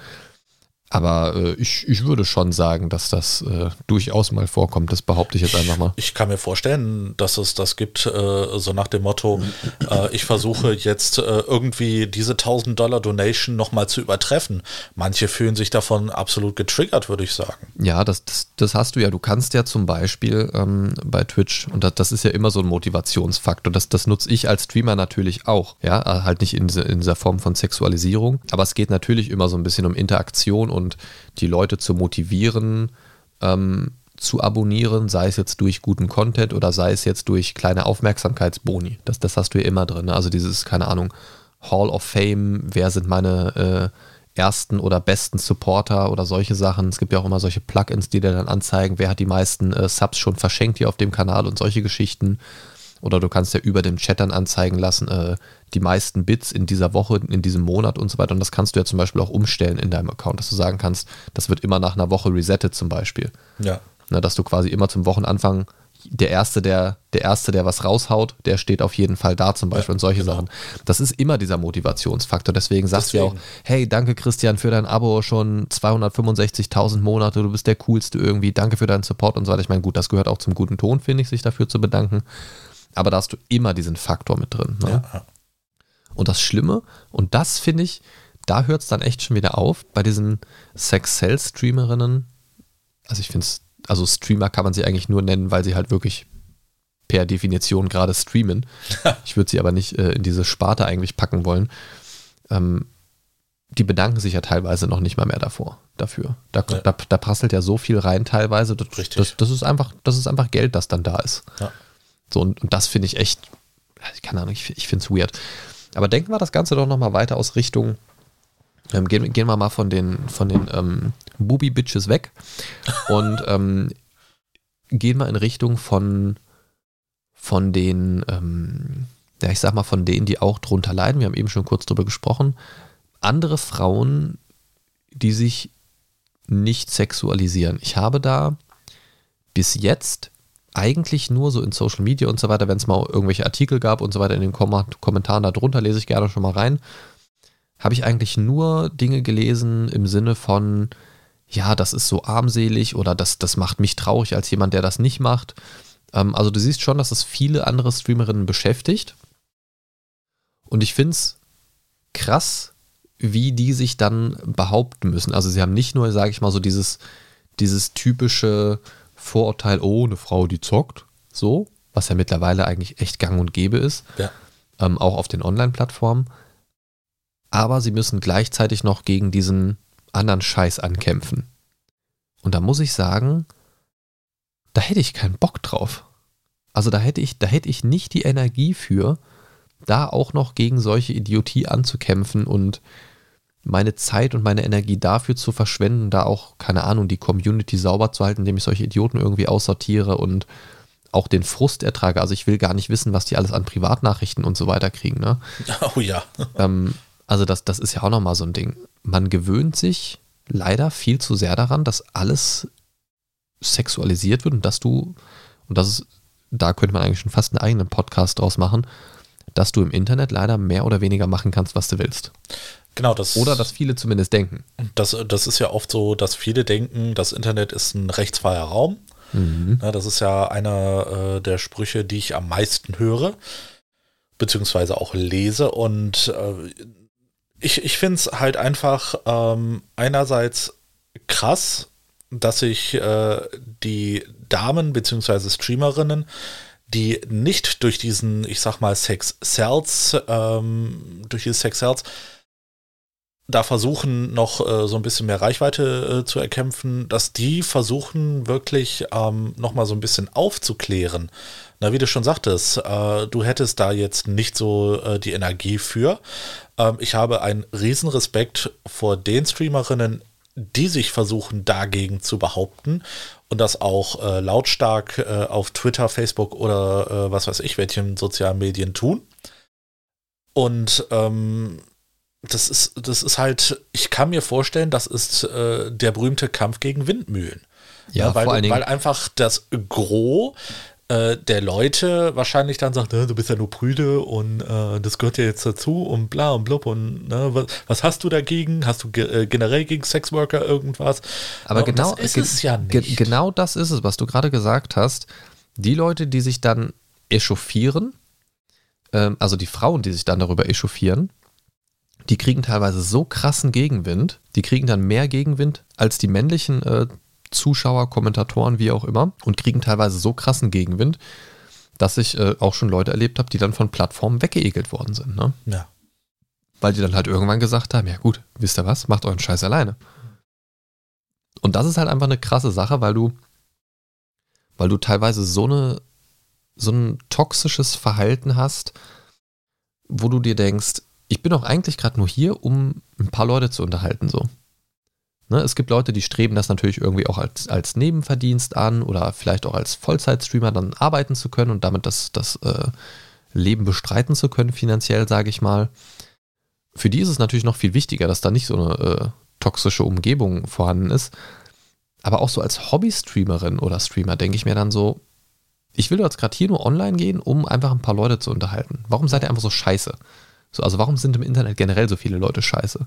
A: Aber äh, ich, ich würde schon sagen, dass das äh, durchaus mal vorkommt. Das behaupte ich jetzt einfach mal.
C: Ich kann mir vorstellen, dass es das gibt, äh, so nach dem Motto, äh, ich versuche jetzt äh, irgendwie diese 1000 Dollar Donation nochmal zu übertreffen. Manche fühlen sich davon absolut getriggert, würde ich sagen.
A: Ja, das, das, das hast du ja. Du kannst ja zum Beispiel ähm, bei Twitch, und das, das ist ja immer so ein Motivationsfaktor, das, das nutze ich als Streamer natürlich auch. Ja, halt nicht in, in dieser Form von Sexualisierung, aber es geht natürlich immer so ein bisschen um Interaktion und und die Leute zu motivieren, ähm, zu abonnieren, sei es jetzt durch guten Content oder sei es jetzt durch kleine Aufmerksamkeitsboni. Das, das hast du ja immer drin. Ne? Also dieses, keine Ahnung, Hall of Fame, wer sind meine äh, ersten oder besten Supporter oder solche Sachen. Es gibt ja auch immer solche Plugins, die dir dann anzeigen, wer hat die meisten äh, Subs schon verschenkt hier auf dem Kanal und solche Geschichten. Oder du kannst ja über dem Chat dann anzeigen lassen, äh, die meisten Bits in dieser Woche, in diesem Monat und so weiter. Und das kannst du ja zum Beispiel auch umstellen in deinem Account, dass du sagen kannst, das wird immer nach einer Woche resettet zum Beispiel.
C: Ja.
A: Na, dass du quasi immer zum Wochenanfang der Erste, der, der Erste, der was raushaut, der steht auf jeden Fall da zum Beispiel ja, und solche genau. Sachen. Das ist immer dieser Motivationsfaktor. Deswegen sagst Deswegen. du ja auch, hey, danke Christian für dein Abo, schon 265.000 Monate, du bist der Coolste irgendwie, danke für deinen Support und so weiter. Ich meine, gut, das gehört auch zum guten Ton, finde ich, sich dafür zu bedanken. Aber da hast du immer diesen Faktor mit drin. Ne? Ja. Und das Schlimme, und das finde ich, da hört es dann echt schon wieder auf, bei diesen Sex-Sell-Streamerinnen. Also ich finde es, also Streamer kann man sie eigentlich nur nennen, weil sie halt wirklich per Definition gerade streamen. ich würde sie aber nicht äh, in diese Sparte eigentlich packen wollen. Ähm, die bedanken sich ja teilweise noch nicht mal mehr davor, dafür. Da, ja. da, da prasselt ja so viel rein teilweise. Das, Richtig. Das, das, ist einfach, das ist einfach Geld, das dann da ist. Ja. So, und, und das finde ich echt, keine Ahnung, ich, ich finde es weird. Aber denken wir das Ganze doch nochmal weiter aus Richtung, ähm, gehen, gehen wir mal von den, von den ähm, Booby-Bitches weg und ähm, gehen wir in Richtung von, von den, ähm, ja, ich sag mal, von denen, die auch drunter leiden. Wir haben eben schon kurz drüber gesprochen. Andere Frauen, die sich nicht sexualisieren. Ich habe da bis jetzt eigentlich nur so in Social Media und so weiter, wenn es mal irgendwelche Artikel gab und so weiter in den Kom Kommentaren darunter, lese ich gerne schon mal rein, habe ich eigentlich nur Dinge gelesen im Sinne von, ja, das ist so armselig oder das, das macht mich traurig als jemand, der das nicht macht. Ähm, also du siehst schon, dass es viele andere Streamerinnen beschäftigt. Und ich finde es krass, wie die sich dann behaupten müssen. Also sie haben nicht nur, sage ich mal, so dieses, dieses typische, Vorurteil, oh, eine Frau, die zockt, so, was ja mittlerweile eigentlich echt gang und gäbe ist, ja. ähm, auch auf den Online-Plattformen. Aber sie müssen gleichzeitig noch gegen diesen anderen Scheiß ankämpfen. Und da muss ich sagen, da hätte ich keinen Bock drauf. Also da hätte ich, da hätte ich nicht die Energie für, da auch noch gegen solche Idiotie anzukämpfen und meine Zeit und meine Energie dafür zu verschwenden, da auch, keine Ahnung, die Community sauber zu halten, indem ich solche Idioten irgendwie aussortiere und auch den Frust ertrage. Also ich will gar nicht wissen, was die alles an Privatnachrichten und so weiter kriegen. Ne?
C: Oh ja.
A: ähm, also das, das ist ja auch nochmal so ein Ding. Man gewöhnt sich leider viel zu sehr daran, dass alles sexualisiert wird und dass du, und das ist, da könnte man eigentlich schon fast einen eigenen Podcast draus machen, dass du im Internet leider mehr oder weniger machen kannst, was du willst.
C: Genau, das.
A: Oder dass viele zumindest denken.
C: Das, das ist ja oft so, dass viele denken, das Internet ist ein rechtsfreier Raum. Mhm. Ja, das ist ja einer äh, der Sprüche, die ich am meisten höre, beziehungsweise auch lese. Und äh, ich, ich finde es halt einfach ähm, einerseits krass, dass sich äh, die Damen beziehungsweise Streamerinnen, die nicht durch diesen, ich sag mal, Sex Cells, ähm, durch diese Sex Cells da versuchen, noch äh, so ein bisschen mehr Reichweite äh, zu erkämpfen, dass die versuchen, wirklich ähm, nochmal so ein bisschen aufzuklären. Na, wie du schon sagtest, äh, du hättest da jetzt nicht so äh, die Energie für. Ähm, ich habe einen riesen Respekt vor den Streamerinnen, die sich versuchen, dagegen zu behaupten und das auch äh, lautstark äh, auf Twitter, Facebook oder was weiß ich, welchen sozialen Medien tun. Und ähm, das ist, das ist halt, ich kann mir vorstellen, das ist äh, der berühme Kampf gegen Windmühlen. Ja, ja weil, weil einfach das Gros äh, der Leute wahrscheinlich dann sagt, du bist ja nur prüde und äh, das gehört ja jetzt dazu und bla und blub und ne, was, was, hast du dagegen? Hast du ge äh, generell gegen Sexworker irgendwas?
A: Aber ja, genau das ist es ja nicht. genau das ist es, was du gerade gesagt hast. Die Leute, die sich dann echauffieren, ähm, also die Frauen, die sich dann darüber echauffieren, die kriegen teilweise so krassen Gegenwind, die kriegen dann mehr Gegenwind als die männlichen äh, Zuschauer, Kommentatoren, wie auch immer, und kriegen teilweise so krassen Gegenwind, dass ich äh, auch schon Leute erlebt habe, die dann von Plattformen weggeekelt worden sind. Ne?
C: Ja.
A: Weil die dann halt irgendwann gesagt haben, ja gut, wisst ihr was, macht euren Scheiß alleine. Und das ist halt einfach eine krasse Sache, weil du, weil du teilweise so eine, so ein toxisches Verhalten hast, wo du dir denkst, ich bin doch eigentlich gerade nur hier, um ein paar Leute zu unterhalten, so. Ne, es gibt Leute, die streben das natürlich irgendwie auch als, als Nebenverdienst an oder vielleicht auch als Vollzeitstreamer dann arbeiten zu können und damit das, das äh, Leben bestreiten zu können, finanziell, sage ich mal. Für die ist es natürlich noch viel wichtiger, dass da nicht so eine äh, toxische Umgebung vorhanden ist. Aber auch so als Hobby-Streamerin oder Streamer denke ich mir dann so, ich will jetzt gerade hier nur online gehen, um einfach ein paar Leute zu unterhalten. Warum seid ihr einfach so scheiße? So, also warum sind im Internet generell so viele Leute scheiße?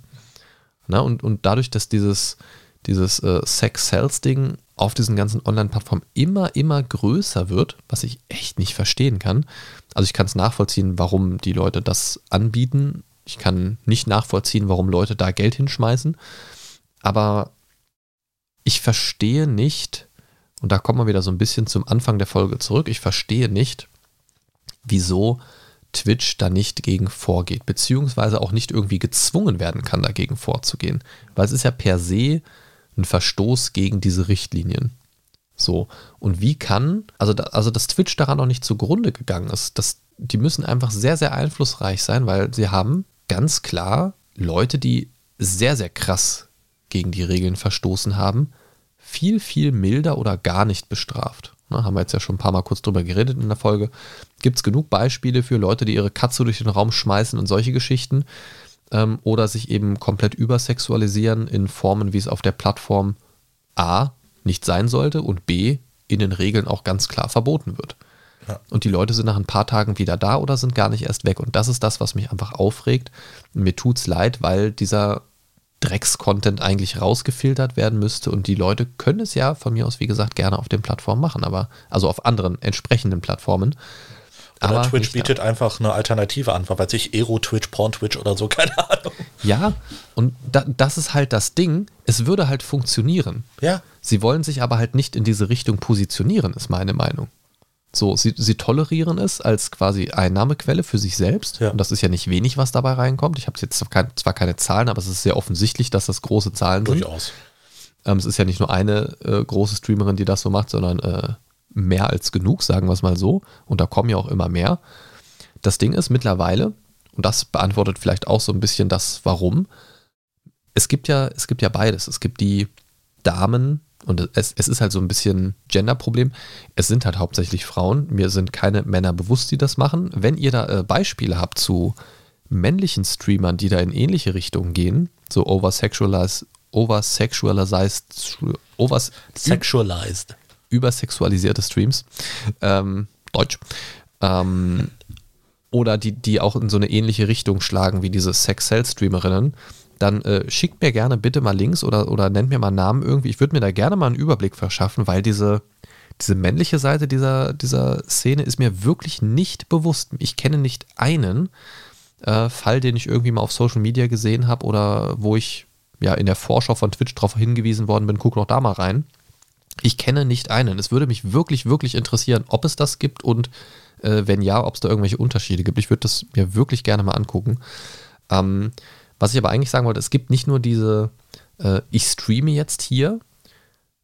A: Na, und, und dadurch, dass dieses, dieses äh, Sex-Sales-Ding auf diesen ganzen Online-Plattformen immer, immer größer wird, was ich echt nicht verstehen kann. Also ich kann es nachvollziehen, warum die Leute das anbieten. Ich kann nicht nachvollziehen, warum Leute da Geld hinschmeißen. Aber ich verstehe nicht, und da kommen wir wieder so ein bisschen zum Anfang der Folge zurück, ich verstehe nicht, wieso Twitch da nicht gegen vorgeht, beziehungsweise auch nicht irgendwie gezwungen werden kann, dagegen vorzugehen. Weil es ist ja per se ein Verstoß gegen diese Richtlinien. So. Und wie kann, also, da, also dass Twitch daran noch nicht zugrunde gegangen ist, das, die müssen einfach sehr, sehr einflussreich sein, weil sie haben ganz klar Leute, die sehr, sehr krass gegen die Regeln verstoßen haben, viel, viel milder oder gar nicht bestraft. Na, haben wir jetzt ja schon ein paar Mal kurz drüber geredet in der Folge. Gibt es genug Beispiele für Leute, die ihre Katze durch den Raum schmeißen und solche Geschichten? Ähm, oder sich eben komplett übersexualisieren in Formen, wie es auf der Plattform A nicht sein sollte und B in den Regeln auch ganz klar verboten wird. Ja. Und die Leute sind nach ein paar Tagen wieder da oder sind gar nicht erst weg. Und das ist das, was mich einfach aufregt. Mir tut es leid, weil dieser Drecks-Content eigentlich rausgefiltert werden müsste. Und die Leute können es ja von mir aus, wie gesagt, gerne auf den Plattformen machen, aber also auf anderen entsprechenden Plattformen.
C: Oder aber Twitch bietet da. einfach eine Alternative an, weil sich Ero-Twitch, Porn-Twitch oder so, keine Ahnung.
A: Ja, und da, das ist halt das Ding. Es würde halt funktionieren.
C: Ja.
A: Sie wollen sich aber halt nicht in diese Richtung positionieren, ist meine Meinung. So, sie, sie tolerieren es als quasi Einnahmequelle für sich selbst. Ja. Und das ist ja nicht wenig, was dabei reinkommt. Ich habe jetzt zwar keine Zahlen, aber es ist sehr offensichtlich, dass das große Zahlen
C: sind. Durchaus.
A: Ähm, es ist ja nicht nur eine äh, große Streamerin, die das so macht, sondern äh, mehr als genug, sagen wir es mal so. Und da kommen ja auch immer mehr. Das Ding ist mittlerweile, und das beantwortet vielleicht auch so ein bisschen das Warum, es gibt ja, es gibt ja beides. Es gibt die Damen, und es, es ist halt so ein bisschen Gender-Problem. Es sind halt hauptsächlich Frauen. Mir sind keine Männer bewusst, die das machen. Wenn ihr da äh, Beispiele habt zu männlichen Streamern, die da in ähnliche Richtungen gehen, so oversexualized, oversexualized,
C: oversexualized,
A: übersexualisierte Streams, ähm, Deutsch, ähm, oder die, die auch in so eine ähnliche Richtung schlagen wie diese Sex-Cell-Streamerinnen, dann äh, schickt mir gerne bitte mal Links oder, oder nennt mir mal Namen irgendwie. Ich würde mir da gerne mal einen Überblick verschaffen, weil diese, diese männliche Seite dieser, dieser Szene ist mir wirklich nicht bewusst. Ich kenne nicht einen äh, Fall, den ich irgendwie mal auf Social Media gesehen habe oder wo ich ja in der Vorschau von Twitch darauf hingewiesen worden bin, guck noch da mal rein. Ich kenne nicht einen. Es würde mich wirklich, wirklich interessieren, ob es das gibt und äh, wenn ja, ob es da irgendwelche Unterschiede gibt. Ich würde das mir wirklich gerne mal angucken. Ähm, was ich aber eigentlich sagen wollte, es gibt nicht nur diese, äh, ich streame jetzt hier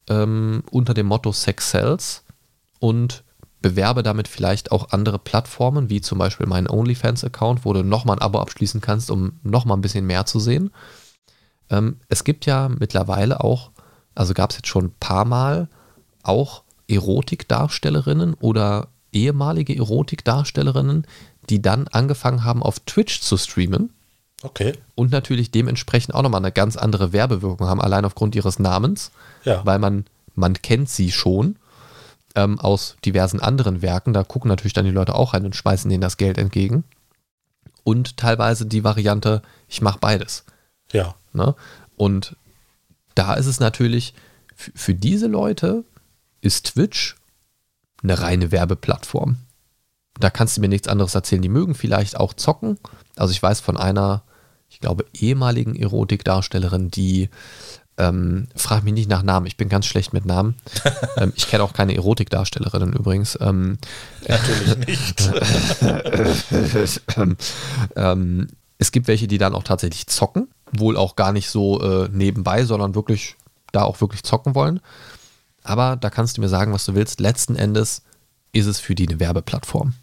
A: ähm, unter dem Motto Sex Sells und bewerbe damit vielleicht auch andere Plattformen, wie zum Beispiel meinen OnlyFans-Account, wo du nochmal ein Abo abschließen kannst, um nochmal ein bisschen mehr zu sehen. Ähm, es gibt ja mittlerweile auch, also gab es jetzt schon ein paar Mal, auch Erotikdarstellerinnen oder ehemalige Erotikdarstellerinnen, die dann angefangen haben, auf Twitch zu streamen
C: Okay.
A: Und natürlich dementsprechend auch nochmal eine ganz andere Werbewirkung haben, allein aufgrund ihres Namens,
C: ja.
A: weil man, man kennt sie schon. ähm, aus diversen anderen Werken. Da gucken natürlich dann die Leute auch rein und schmeißen denen das Geld entgegen. Und teilweise die Variante, ich mache beides.
C: Ja.
A: Ne? Und da ist es natürlich, für diese Leute ist Twitch eine reine Werbeplattform. Da kannst du mir nichts anderes erzählen. Die mögen vielleicht auch zocken. Also ich weiß von einer, glaube, ehemaligen Erotikdarstellerin, die ähm, frag mich nicht nach Namen, ich bin ganz schlecht mit Namen. ähm, ich kenne auch keine Erotikdarstellerinnen übrigens. Ähm,
C: Natürlich nicht.
A: ähm, es gibt welche, die dann auch tatsächlich zocken, wohl auch gar nicht so äh, nebenbei, sondern wirklich da auch wirklich zocken wollen. Aber da kannst du mir sagen, was du willst. Letzten Endes ist es für die eine Werbeplattform.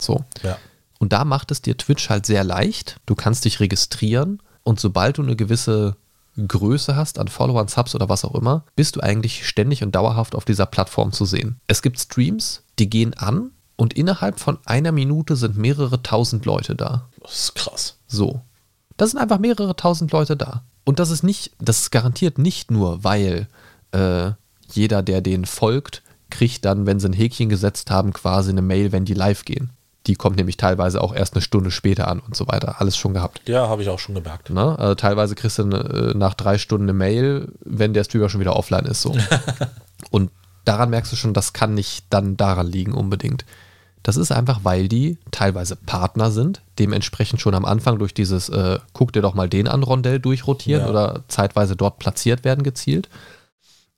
A: So.
C: Ja.
A: Und da macht es dir Twitch halt sehr leicht. Du kannst dich registrieren und sobald du eine gewisse Größe hast an Followern, Subs oder was auch immer, bist du eigentlich ständig und dauerhaft auf dieser Plattform zu sehen. Es gibt Streams, die gehen an und innerhalb von einer Minute sind mehrere tausend Leute da.
C: Das ist krass.
A: So. Da sind einfach mehrere tausend Leute da. Und das ist nicht, das ist garantiert nicht nur, weil äh, jeder, der denen folgt, kriegt dann, wenn sie ein Häkchen gesetzt haben, quasi eine Mail, wenn die live gehen. Die kommt nämlich teilweise auch erst eine Stunde später an und so weiter. Alles schon gehabt.
C: Ja, habe ich auch schon gemerkt.
A: Ne? Also teilweise kriegst du äh, nach drei Stunden eine Mail, wenn der Streamer schon wieder offline ist. So. und daran merkst du schon, das kann nicht dann daran liegen unbedingt. Das ist einfach, weil die teilweise Partner sind, dementsprechend schon am Anfang durch dieses äh, Guck dir doch mal den an Rondell durchrotieren
C: Ja.
A: oder zeitweise dort platziert werden gezielt.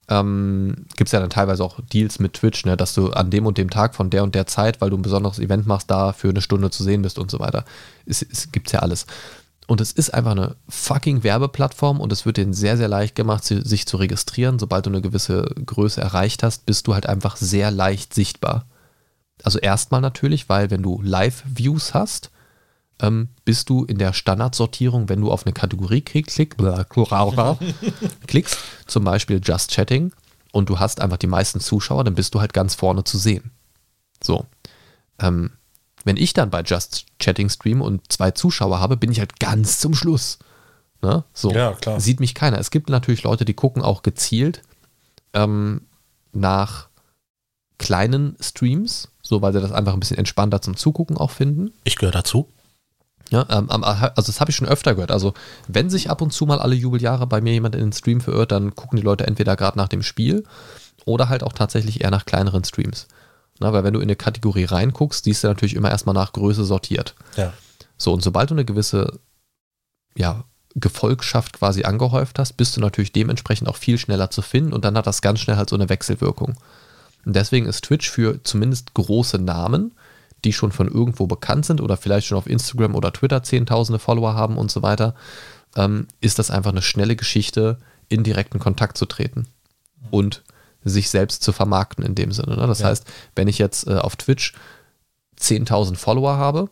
A: Ähm, Gibt es ja dann teilweise auch Deals mit Twitch, ne, dass du an dem und dem Tag von der und der Zeit, weil du ein besonderes Event machst, da für eine Stunde zu sehen bist und so weiter. Es, es gibt's ja alles. Und es ist einfach eine fucking Werbeplattform und es wird denen sehr, sehr leicht gemacht, si- sich zu registrieren. Sobald du eine gewisse Größe erreicht hast, bist du halt einfach sehr leicht sichtbar. Also erstmal natürlich, weil wenn du Live-Views hast, ähm, bist du in der Standardsortierung, wenn du auf eine Kategorie klick, klick, klickst, zum Beispiel Just Chatting, und du hast einfach die meisten Zuschauer, dann bist du halt ganz vorne zu sehen. So. Ähm, wenn ich dann bei Just Chatting streame und zwei Zuschauer habe, bin ich halt ganz zum Schluss. Ne? So.
C: Ja, klar.
A: Sieht mich keiner. Es gibt natürlich Leute, die gucken auch gezielt ähm, nach kleinen Streams, so weil sie das einfach ein bisschen entspannter zum Zugucken auch finden.
C: Ich gehöre dazu.
A: Ja, ähm, ähm, also das habe ich schon öfter gehört. Also wenn sich ab und zu mal alle Jubeljahre bei mir jemand in den Stream verirrt, dann gucken die Leute entweder gerade nach dem Spiel oder halt auch tatsächlich eher nach kleineren Streams. Na, weil wenn du in eine Kategorie reinguckst, siehst du natürlich immer erstmal nach Größe sortiert.
C: Ja.
A: So, und sobald du eine gewisse ja, Gefolgschaft quasi angehäuft hast, bist du natürlich dementsprechend auch viel schneller zu finden und dann hat das ganz schnell halt so eine Wechselwirkung. Und deswegen ist Twitch für zumindest große Namen, die schon von irgendwo bekannt sind oder vielleicht schon auf Instagram oder Twitter zehntausende Follower haben und so weiter, ähm, ist das einfach eine schnelle Geschichte, in direkten Kontakt zu treten und sich selbst zu vermarkten in dem Sinne. Ne? Das
C: Ja.
A: heißt, wenn ich jetzt äh, auf Twitch 10.000 Follower habe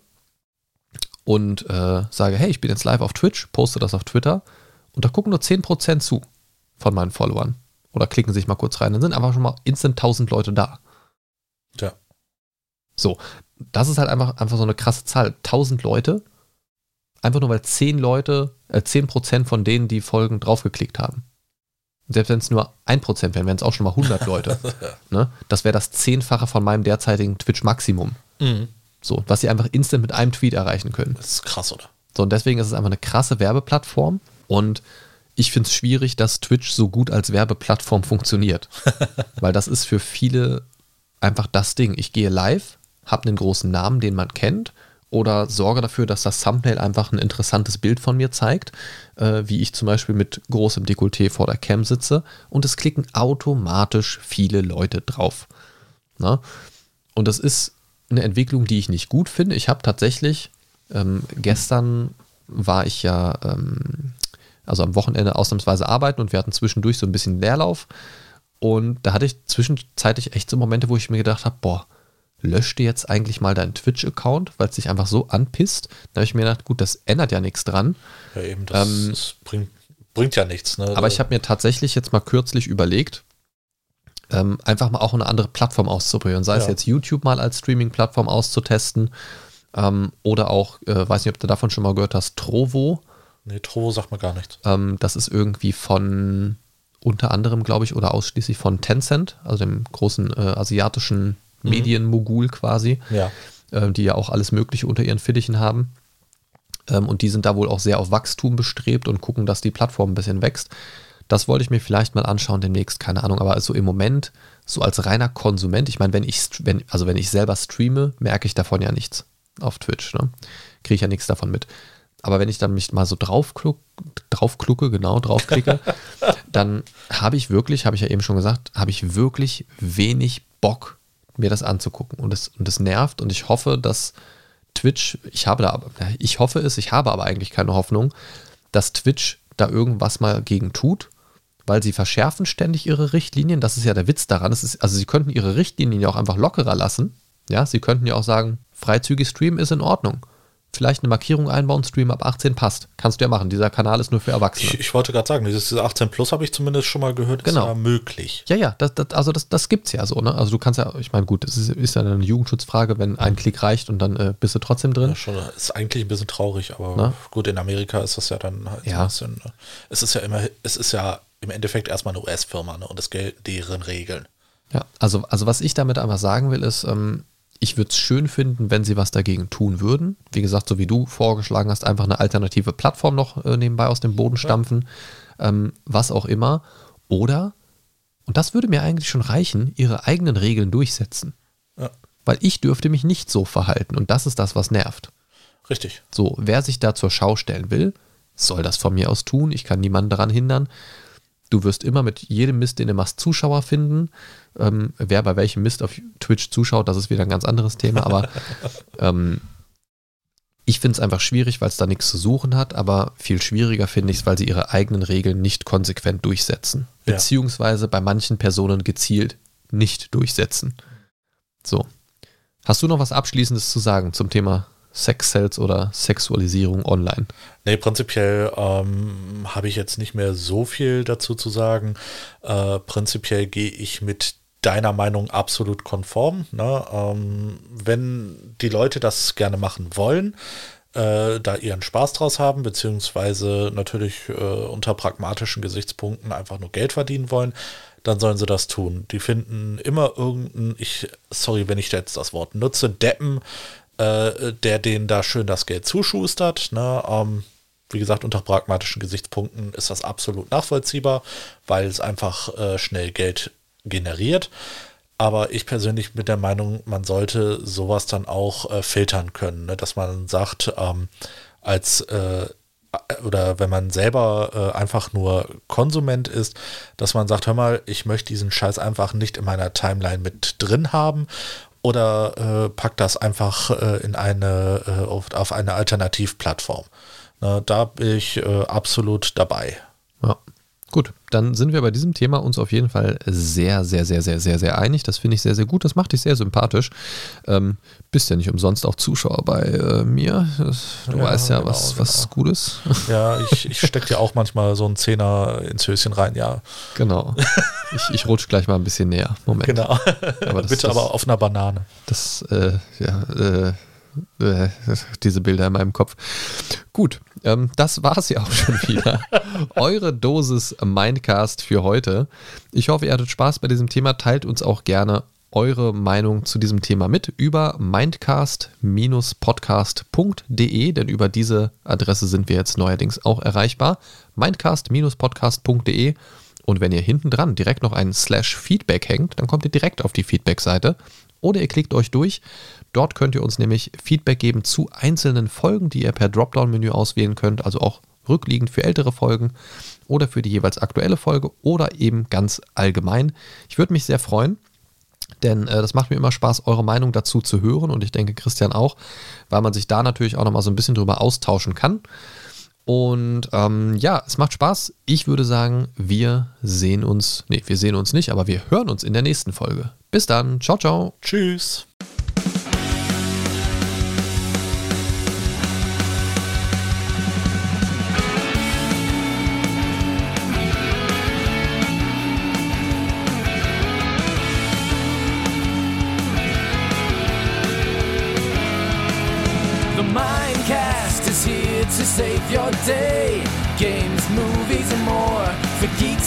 A: und äh, sage, hey, ich bin jetzt live auf Twitch, poste das auf Twitter und da gucken nur 10% zu von meinen Followern oder klicken sich mal kurz rein, dann sind einfach schon mal instant 1000 Leute da.
C: Ja.
A: So, das ist halt einfach, einfach so eine krasse Zahl. 1000 Leute, einfach nur weil 10 Leute, äh, 10% von denen, die Folgen draufgeklickt haben. Und Selbst wenn es nur 1% wären, wären es auch schon mal 100 Leute. ne? Das wäre das Zehnfache von meinem derzeitigen Twitch-Maximum.
C: Mhm.
A: So, was sie einfach instant mit einem Tweet erreichen können.
C: Das ist krass, oder?
A: So, und deswegen ist es einfach eine krasse Werbeplattform. Und ich finde es schwierig, dass Twitch so gut als Werbeplattform funktioniert. Weil das ist für viele einfach das Ding. Ich gehe live, habe einen großen Namen, den man kennt, oder sorge dafür, dass das Thumbnail einfach ein interessantes Bild von mir zeigt, äh, wie ich zum Beispiel mit großem Dekolleté vor der Cam sitze und es klicken automatisch viele Leute drauf. Na? Und das ist eine Entwicklung, die ich nicht gut finde. Ich habe tatsächlich, ähm, gestern war ich ja, ähm, also am Wochenende ausnahmsweise arbeiten und wir hatten zwischendurch so ein bisschen Leerlauf. Und da hatte ich zwischenzeitlich echt so Momente, wo ich mir gedacht habe, boah, lösch dir jetzt eigentlich mal deinen Twitch-Account, weil es dich einfach so anpisst. Da habe ich mir gedacht, gut, das ändert ja nichts dran.
C: Ja, eben, das,
A: Ähm,
C: das bringt, bringt ja nichts. Ne?
A: Aber ich habe mir tatsächlich jetzt mal kürzlich überlegt, ähm, einfach mal auch eine andere Plattform auszuprobieren. Sei es
C: Ja.
A: jetzt YouTube mal als Streaming-Plattform auszutesten ähm, oder auch, äh, weiß nicht, ob du davon schon mal gehört hast, Trovo.
C: Nee, Trovo sagt mir gar nichts.
A: Ähm, das ist irgendwie von unter anderem, glaube ich, oder ausschließlich von Tencent, also dem großen äh, asiatischen Medienmogul quasi,
C: Ja.
A: äh, die ja auch alles Mögliche unter ihren Fittichen haben. Ähm, und die sind da wohl auch sehr auf Wachstum bestrebt und gucken, dass die Plattform ein bisschen wächst. Das wollte ich mir vielleicht mal anschauen demnächst, keine Ahnung, aber also im Moment, so als reiner Konsument, ich meine, wenn ich, wenn, also wenn ich selber streame, merke ich davon ja nichts auf Twitch, ne? Kriege ich ja nichts davon mit. Aber wenn ich dann mich mal so draufkluck, draufklucke, genau, draufklicke, dann habe ich wirklich, habe ich ja eben schon gesagt, habe ich wirklich wenig Bock, mir das anzugucken. Und es, und es nervt und ich hoffe, dass Twitch, ich habe da, aber- ich hoffe es, ich habe aber eigentlich keine Hoffnung, dass Twitch da irgendwas mal gegen tut, weil sie verschärfen ständig ihre Richtlinien. Das ist ja der Witz daran. Ist, also sie könnten ihre Richtlinien ja auch einfach lockerer lassen. Ja, sie könnten ja auch sagen, freizügig streamen ist in Ordnung. Vielleicht eine Markierung einbauen, Stream ab 18 passt. Kannst du ja machen. Dieser Kanal ist nur für Erwachsene.
C: Ich, ich wollte gerade sagen, dieses 18 Plus habe ich zumindest schon mal gehört,
A: Genau.
C: ist ja möglich.
A: Ja, ja, das, das, also das, das gibt's ja so, ne? Also du kannst ja, ich meine, gut, das ist, ist ja eine Jugendschutzfrage, wenn ein Klick reicht und dann äh, bist du trotzdem drin.
C: Ja, schon, ist eigentlich ein bisschen traurig, aber
A: Na?
C: gut, in Amerika ist das ja dann halt so
A: Ja.
C: ein bisschen, ne? es ist ja immer, es ist ja im Endeffekt erstmal eine US-Firma, ne? Und es gelten deren Regeln.
A: Ja, also, also was ich damit einfach sagen will, ist, ähm, ich würde es schön finden, wenn sie was dagegen tun würden. Wie gesagt, so wie du vorgeschlagen hast, einfach eine alternative Plattform noch äh, nebenbei aus dem Boden stampfen, ähm, was auch immer. Oder, und das würde mir eigentlich schon reichen, ihre eigenen Regeln durchsetzen.
C: Ja,
A: Weil ich dürfte mich nicht so verhalten und das ist das, was nervt.
C: richtig.
A: So, wer sich da zur Schau stellen will, soll das von mir aus tun. Ich kann niemanden daran hindern. Du wirst immer mit jedem Mist, den du machst, Zuschauer finden. Ähm, wer bei welchem Mist auf Twitch zuschaut, das ist wieder ein ganz anderes Thema. Aber ähm, ich finde es einfach schwierig, weil es da nichts zu suchen hat. Aber viel schwieriger finde ich es, weil sie ihre eigenen Regeln nicht konsequent durchsetzen.
C: Ja.
A: Beziehungsweise bei manchen Personen gezielt nicht durchsetzen. So. Hast du noch was Abschließendes zu sagen zum Thema Sex Cells oder Sexualisierung online?
C: Nee, prinzipiell ähm, habe ich jetzt nicht mehr so viel dazu zu sagen. Äh, prinzipiell gehe ich mit deiner Meinung absolut konform. Ne? Ähm, wenn die Leute das gerne machen wollen, äh, da ihren Spaß draus haben, beziehungsweise natürlich äh, unter pragmatischen Gesichtspunkten einfach nur Geld verdienen wollen, dann sollen sie das tun. Die finden immer irgendeinen, ich, sorry, wenn ich jetzt das Wort nutze, Deppen, äh, der denen da schön das Geld zuschustert. Ne? Ähm, wie gesagt, unter pragmatischen Gesichtspunkten ist das absolut nachvollziehbar, weil es einfach äh, schnell Geld generiert. Aber ich persönlich bin der Meinung, man sollte sowas dann auch äh, filtern können, ne? dass man sagt, ähm, als äh, oder wenn man selber äh, einfach nur Konsument ist, dass man sagt, hör mal, ich möchte diesen Scheiß einfach nicht in meiner Timeline mit drin haben oder äh, pack das einfach äh, in eine äh, auf, auf eine Alternativplattform. Na, da bin ich äh, absolut dabei.
A: Ja. Gut, dann sind wir bei diesem Thema uns auf jeden Fall sehr, sehr, sehr, sehr, sehr, sehr einig. Das finde ich sehr, sehr gut. Das macht dich sehr sympathisch. Ähm, bist ja nicht umsonst auch Zuschauer bei äh, mir. Du
C: Ja,
A: weißt ja,
C: genau,
A: was, was gut ist.
C: Ja, ich, ich stecke dir auch manchmal so einen Zehner ins Höschen rein, ja.
A: genau. Ich, ich rutsche gleich mal ein bisschen näher. Moment.
C: Genau.
A: Aber das-
C: Bitte
A: das-
C: aber auf einer Banane.
A: Das, äh, ja, äh, äh, diese Bilder in meinem Kopf. Gut, ähm, das war es ja auch schon wieder. Eure Dosis Mindcast für heute. Ich hoffe, ihr hattet Spaß bei diesem Thema. Teilt uns auch gerne eure Meinung zu diesem Thema mit über mindcast-podcast.de, denn über diese Adresse sind wir jetzt neuerdings auch erreichbar. mindcast-podcast.de und wenn ihr hinten dran direkt noch einen Slash Feedback hängt, dann kommt ihr direkt auf die Feedback-Seite oder ihr klickt euch durch. Dort könnt ihr uns nämlich Feedback geben zu einzelnen Folgen, die ihr per Dropdown-Menü auswählen könnt, also auch rückliegend für ältere Folgen oder für die jeweils aktuelle Folge oder eben ganz allgemein. Ich würde mich sehr freuen, denn äh, das macht mir immer Spaß, eure Meinung dazu zu hören und ich denke Christian auch, weil man sich da natürlich auch nochmal so ein bisschen drüber austauschen kann. Und ähm, ja, es macht Spaß. Ich würde sagen, wir sehen uns, nee, wir sehen uns nicht, aber wir hören uns in der nächsten Folge. Bis dann, ciao, ciao.
C: Tschüss.